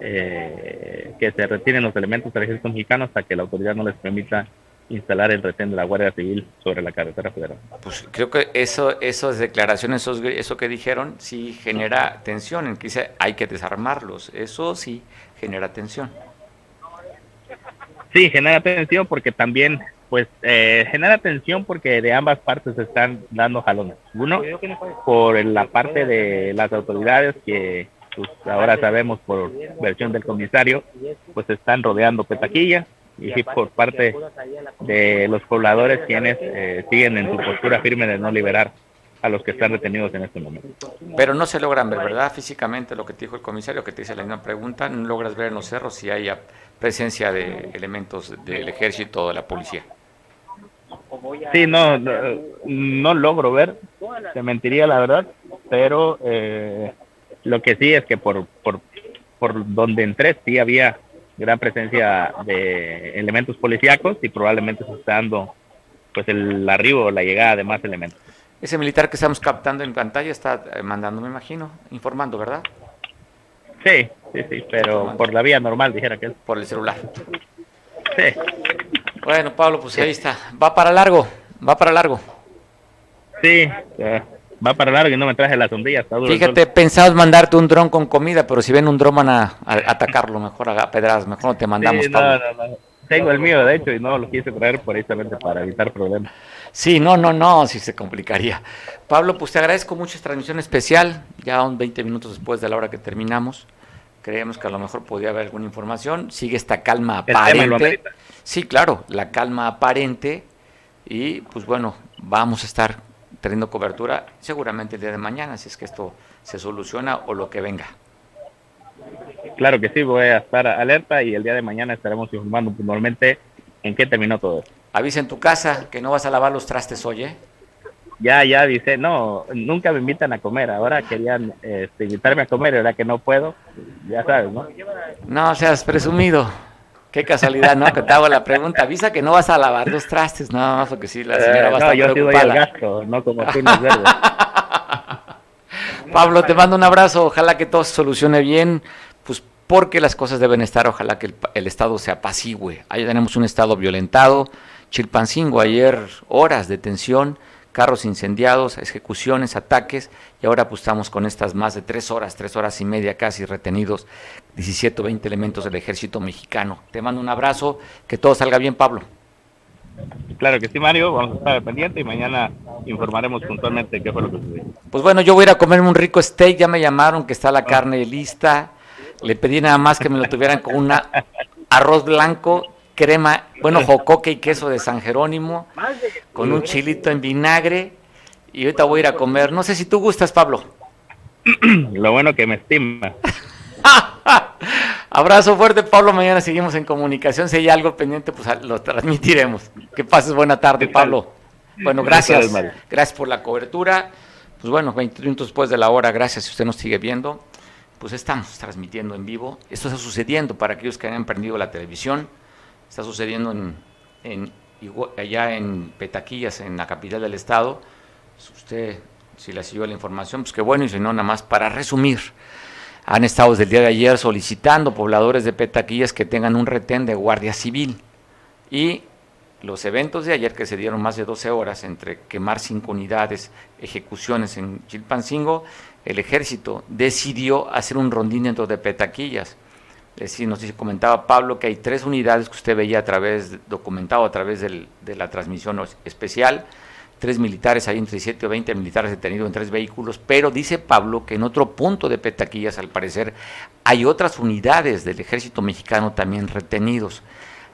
eh, que se retiren los elementos del ejército mexicano hasta que la autoridad no les permita instalar el retén de la Guardia Civil sobre la carretera federal. Pues creo que eso, esas declaraciones, gri- eso que dijeron, sí genera tensión, en que dice hay que desarmarlos. Eso sí genera tensión. Sí, genera tensión porque también, pues, eh, genera tensión porque de ambas partes se están dando jalones. Uno, por la parte de las autoridades que, pues, ahora sabemos por versión del comisario, pues están rodeando Petaquilla y por parte de los pobladores quienes eh, siguen en su postura firme de no liberar a los que están detenidos en este momento. Pero no se logran ver, ¿verdad? Físicamente lo que te dijo el comisario, que te hice la misma pregunta, no logras ver en los cerros si hay presencia de elementos del ejército o de la policía. Sí, no, no, logro ver, te mentiría la verdad, pero eh, lo que sí es que por, por, por donde entré sí había gran presencia de elementos policíacos y probablemente se está dando pues el arribo o la llegada de más elementos. Ese militar que estamos captando en pantalla está eh, mandando, me imagino, informando, ¿verdad? Sí, sí, sí, pero por la vía normal, dijera que es. Por el celular. Sí. Bueno, Pablo, pues ahí está. Va para largo, va para largo. Sí, va para largo y no me traje la sombrilla. Fíjate, pensabas mandarte un dron con comida, pero si ven un dron van a, atacarlo, mejor a pedradas, mejor no te mandamos, Pablo. Tengo el mío, de hecho, y no lo quise traer precisamente para evitar problemas. Sí, no, no, no, sí se complicaría. Pablo, pues te agradezco mucho esta transmisión especial, ya un 20 minutos después de la hora que terminamos. Creemos que a lo mejor podía haber alguna información. Sigue esta calma aparente. Sí, claro, la calma aparente. Y pues bueno, vamos a estar teniendo cobertura seguramente el día de mañana, si es que esto se soluciona o lo que venga. Claro que sí, voy a estar alerta y el día de mañana estaremos informando puntualmente en qué terminó todo. Avisa en tu casa que no vas a lavar los trastes hoy, ¿eh? Ya, ya dice, no, nunca me invitan a comer. Ahora querían este, invitarme a comer, ahora que no puedo, ya sabes, ¿no? No seas presumido. Qué casualidad, ¿no? Que te hago la pregunta. Avisa que no vas a lavar los trastes, no, porque sí, la señora eh, va a estar yo preocupada. Sí doy el gasto, no como tú, no Pablo, te mando un abrazo. Ojalá que todo se solucione bien, pues porque las cosas deben estar. Ojalá que el, el Estado se apacigüe. Ahí tenemos un Estado violentado Chilpancingo, ayer horas de tensión, carros incendiados, ejecuciones, ataques, y ahora pues estamos con estas más de tres horas, tres horas y media casi retenidos, 17 o 20 elementos del ejército mexicano. Te mando un abrazo, que todo salga bien, Pablo. Claro que sí, Mario, vamos a estar pendiente y mañana informaremos puntualmente qué fue lo que sucedió. Pues bueno, yo voy a ir a comerme un rico steak, ya me llamaron que está la carne lista, le pedí nada más que me lo tuvieran con un arroz blanco crema, bueno, jocoque y queso de San Jerónimo, con un chilito en vinagre. Y ahorita voy a ir a comer. No sé si tú gustas, Pablo. Lo bueno que me estima. Abrazo fuerte, Pablo. Mañana seguimos en comunicación. Si hay algo pendiente, pues lo transmitiremos. Que pases buena tarde, Pablo. Bueno, gracias. Gracias por la cobertura. Pues bueno, 20 minutos después de la hora, gracias si usted nos sigue viendo. Pues estamos transmitiendo en vivo. Esto está sucediendo para aquellos que han prendido la televisión está sucediendo en, allá en Petaquillas, en la capital del estado. Pues usted, si le siguió la información, pues qué bueno, y si no, nada más para resumir. Han estado desde el día de ayer solicitando pobladores de Petaquillas que tengan un retén de guardia civil. Y los eventos de ayer que se dieron más de 12 horas entre quemar cinco unidades, ejecuciones en Chilpancingo, el ejército decidió hacer un rondín dentro de Petaquillas sí, nos dice, comentaba Pablo que hay tres unidades que usted veía a través, documentado a través de la transmisión especial, tres militares, hay entre 17 o 20 militares detenidos en tres vehículos, pero dice Pablo que en otro punto de Petaquillas, al parecer, hay otras unidades del ejército mexicano también retenidos.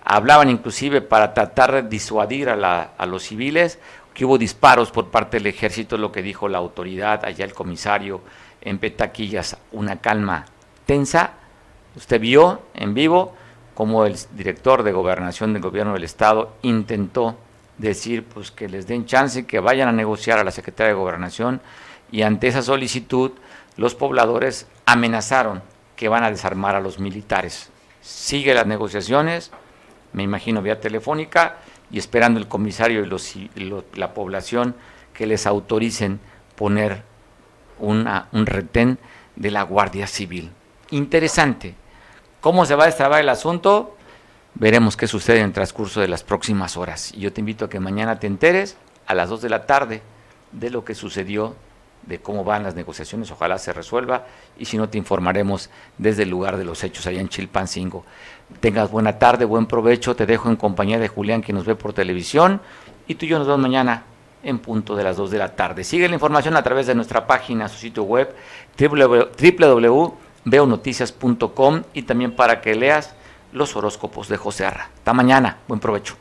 Hablaban inclusive para tratar de disuadir a, a los civiles, que hubo disparos por parte del ejército, lo que dijo la autoridad, allá el comisario en Petaquillas, una calma tensa, Usted vio en vivo cómo el director de gobernación del gobierno del estado intentó decir pues que les den chance, que vayan a negociar a la secretaria de gobernación y ante esa solicitud los pobladores amenazaron que van a desarmar a los militares. Sigue las negociaciones, me imagino vía telefónica y esperando el comisario y, los, la población que les autoricen poner un retén de la Guardia Civil. Interesante, ¿Cómo se va a destrabar el asunto? Veremos qué sucede en el transcurso de las próximas horas. Y yo te invito a que mañana te enteres a las 2 de la tarde de lo que sucedió de cómo van las negociaciones, ojalá se resuelva y si no te informaremos desde el lugar de los hechos allá en Chilpancingo. Tengas buena tarde, buen provecho, te dejo en compañía de Julián que nos ve por televisión y tú y yo nos vemos mañana en punto de las 2 de la tarde. Sigue la información a través de nuestra página, su sitio web www.veonoticias.com y también para que leas los horóscopos de José Arra. Hasta mañana, buen provecho.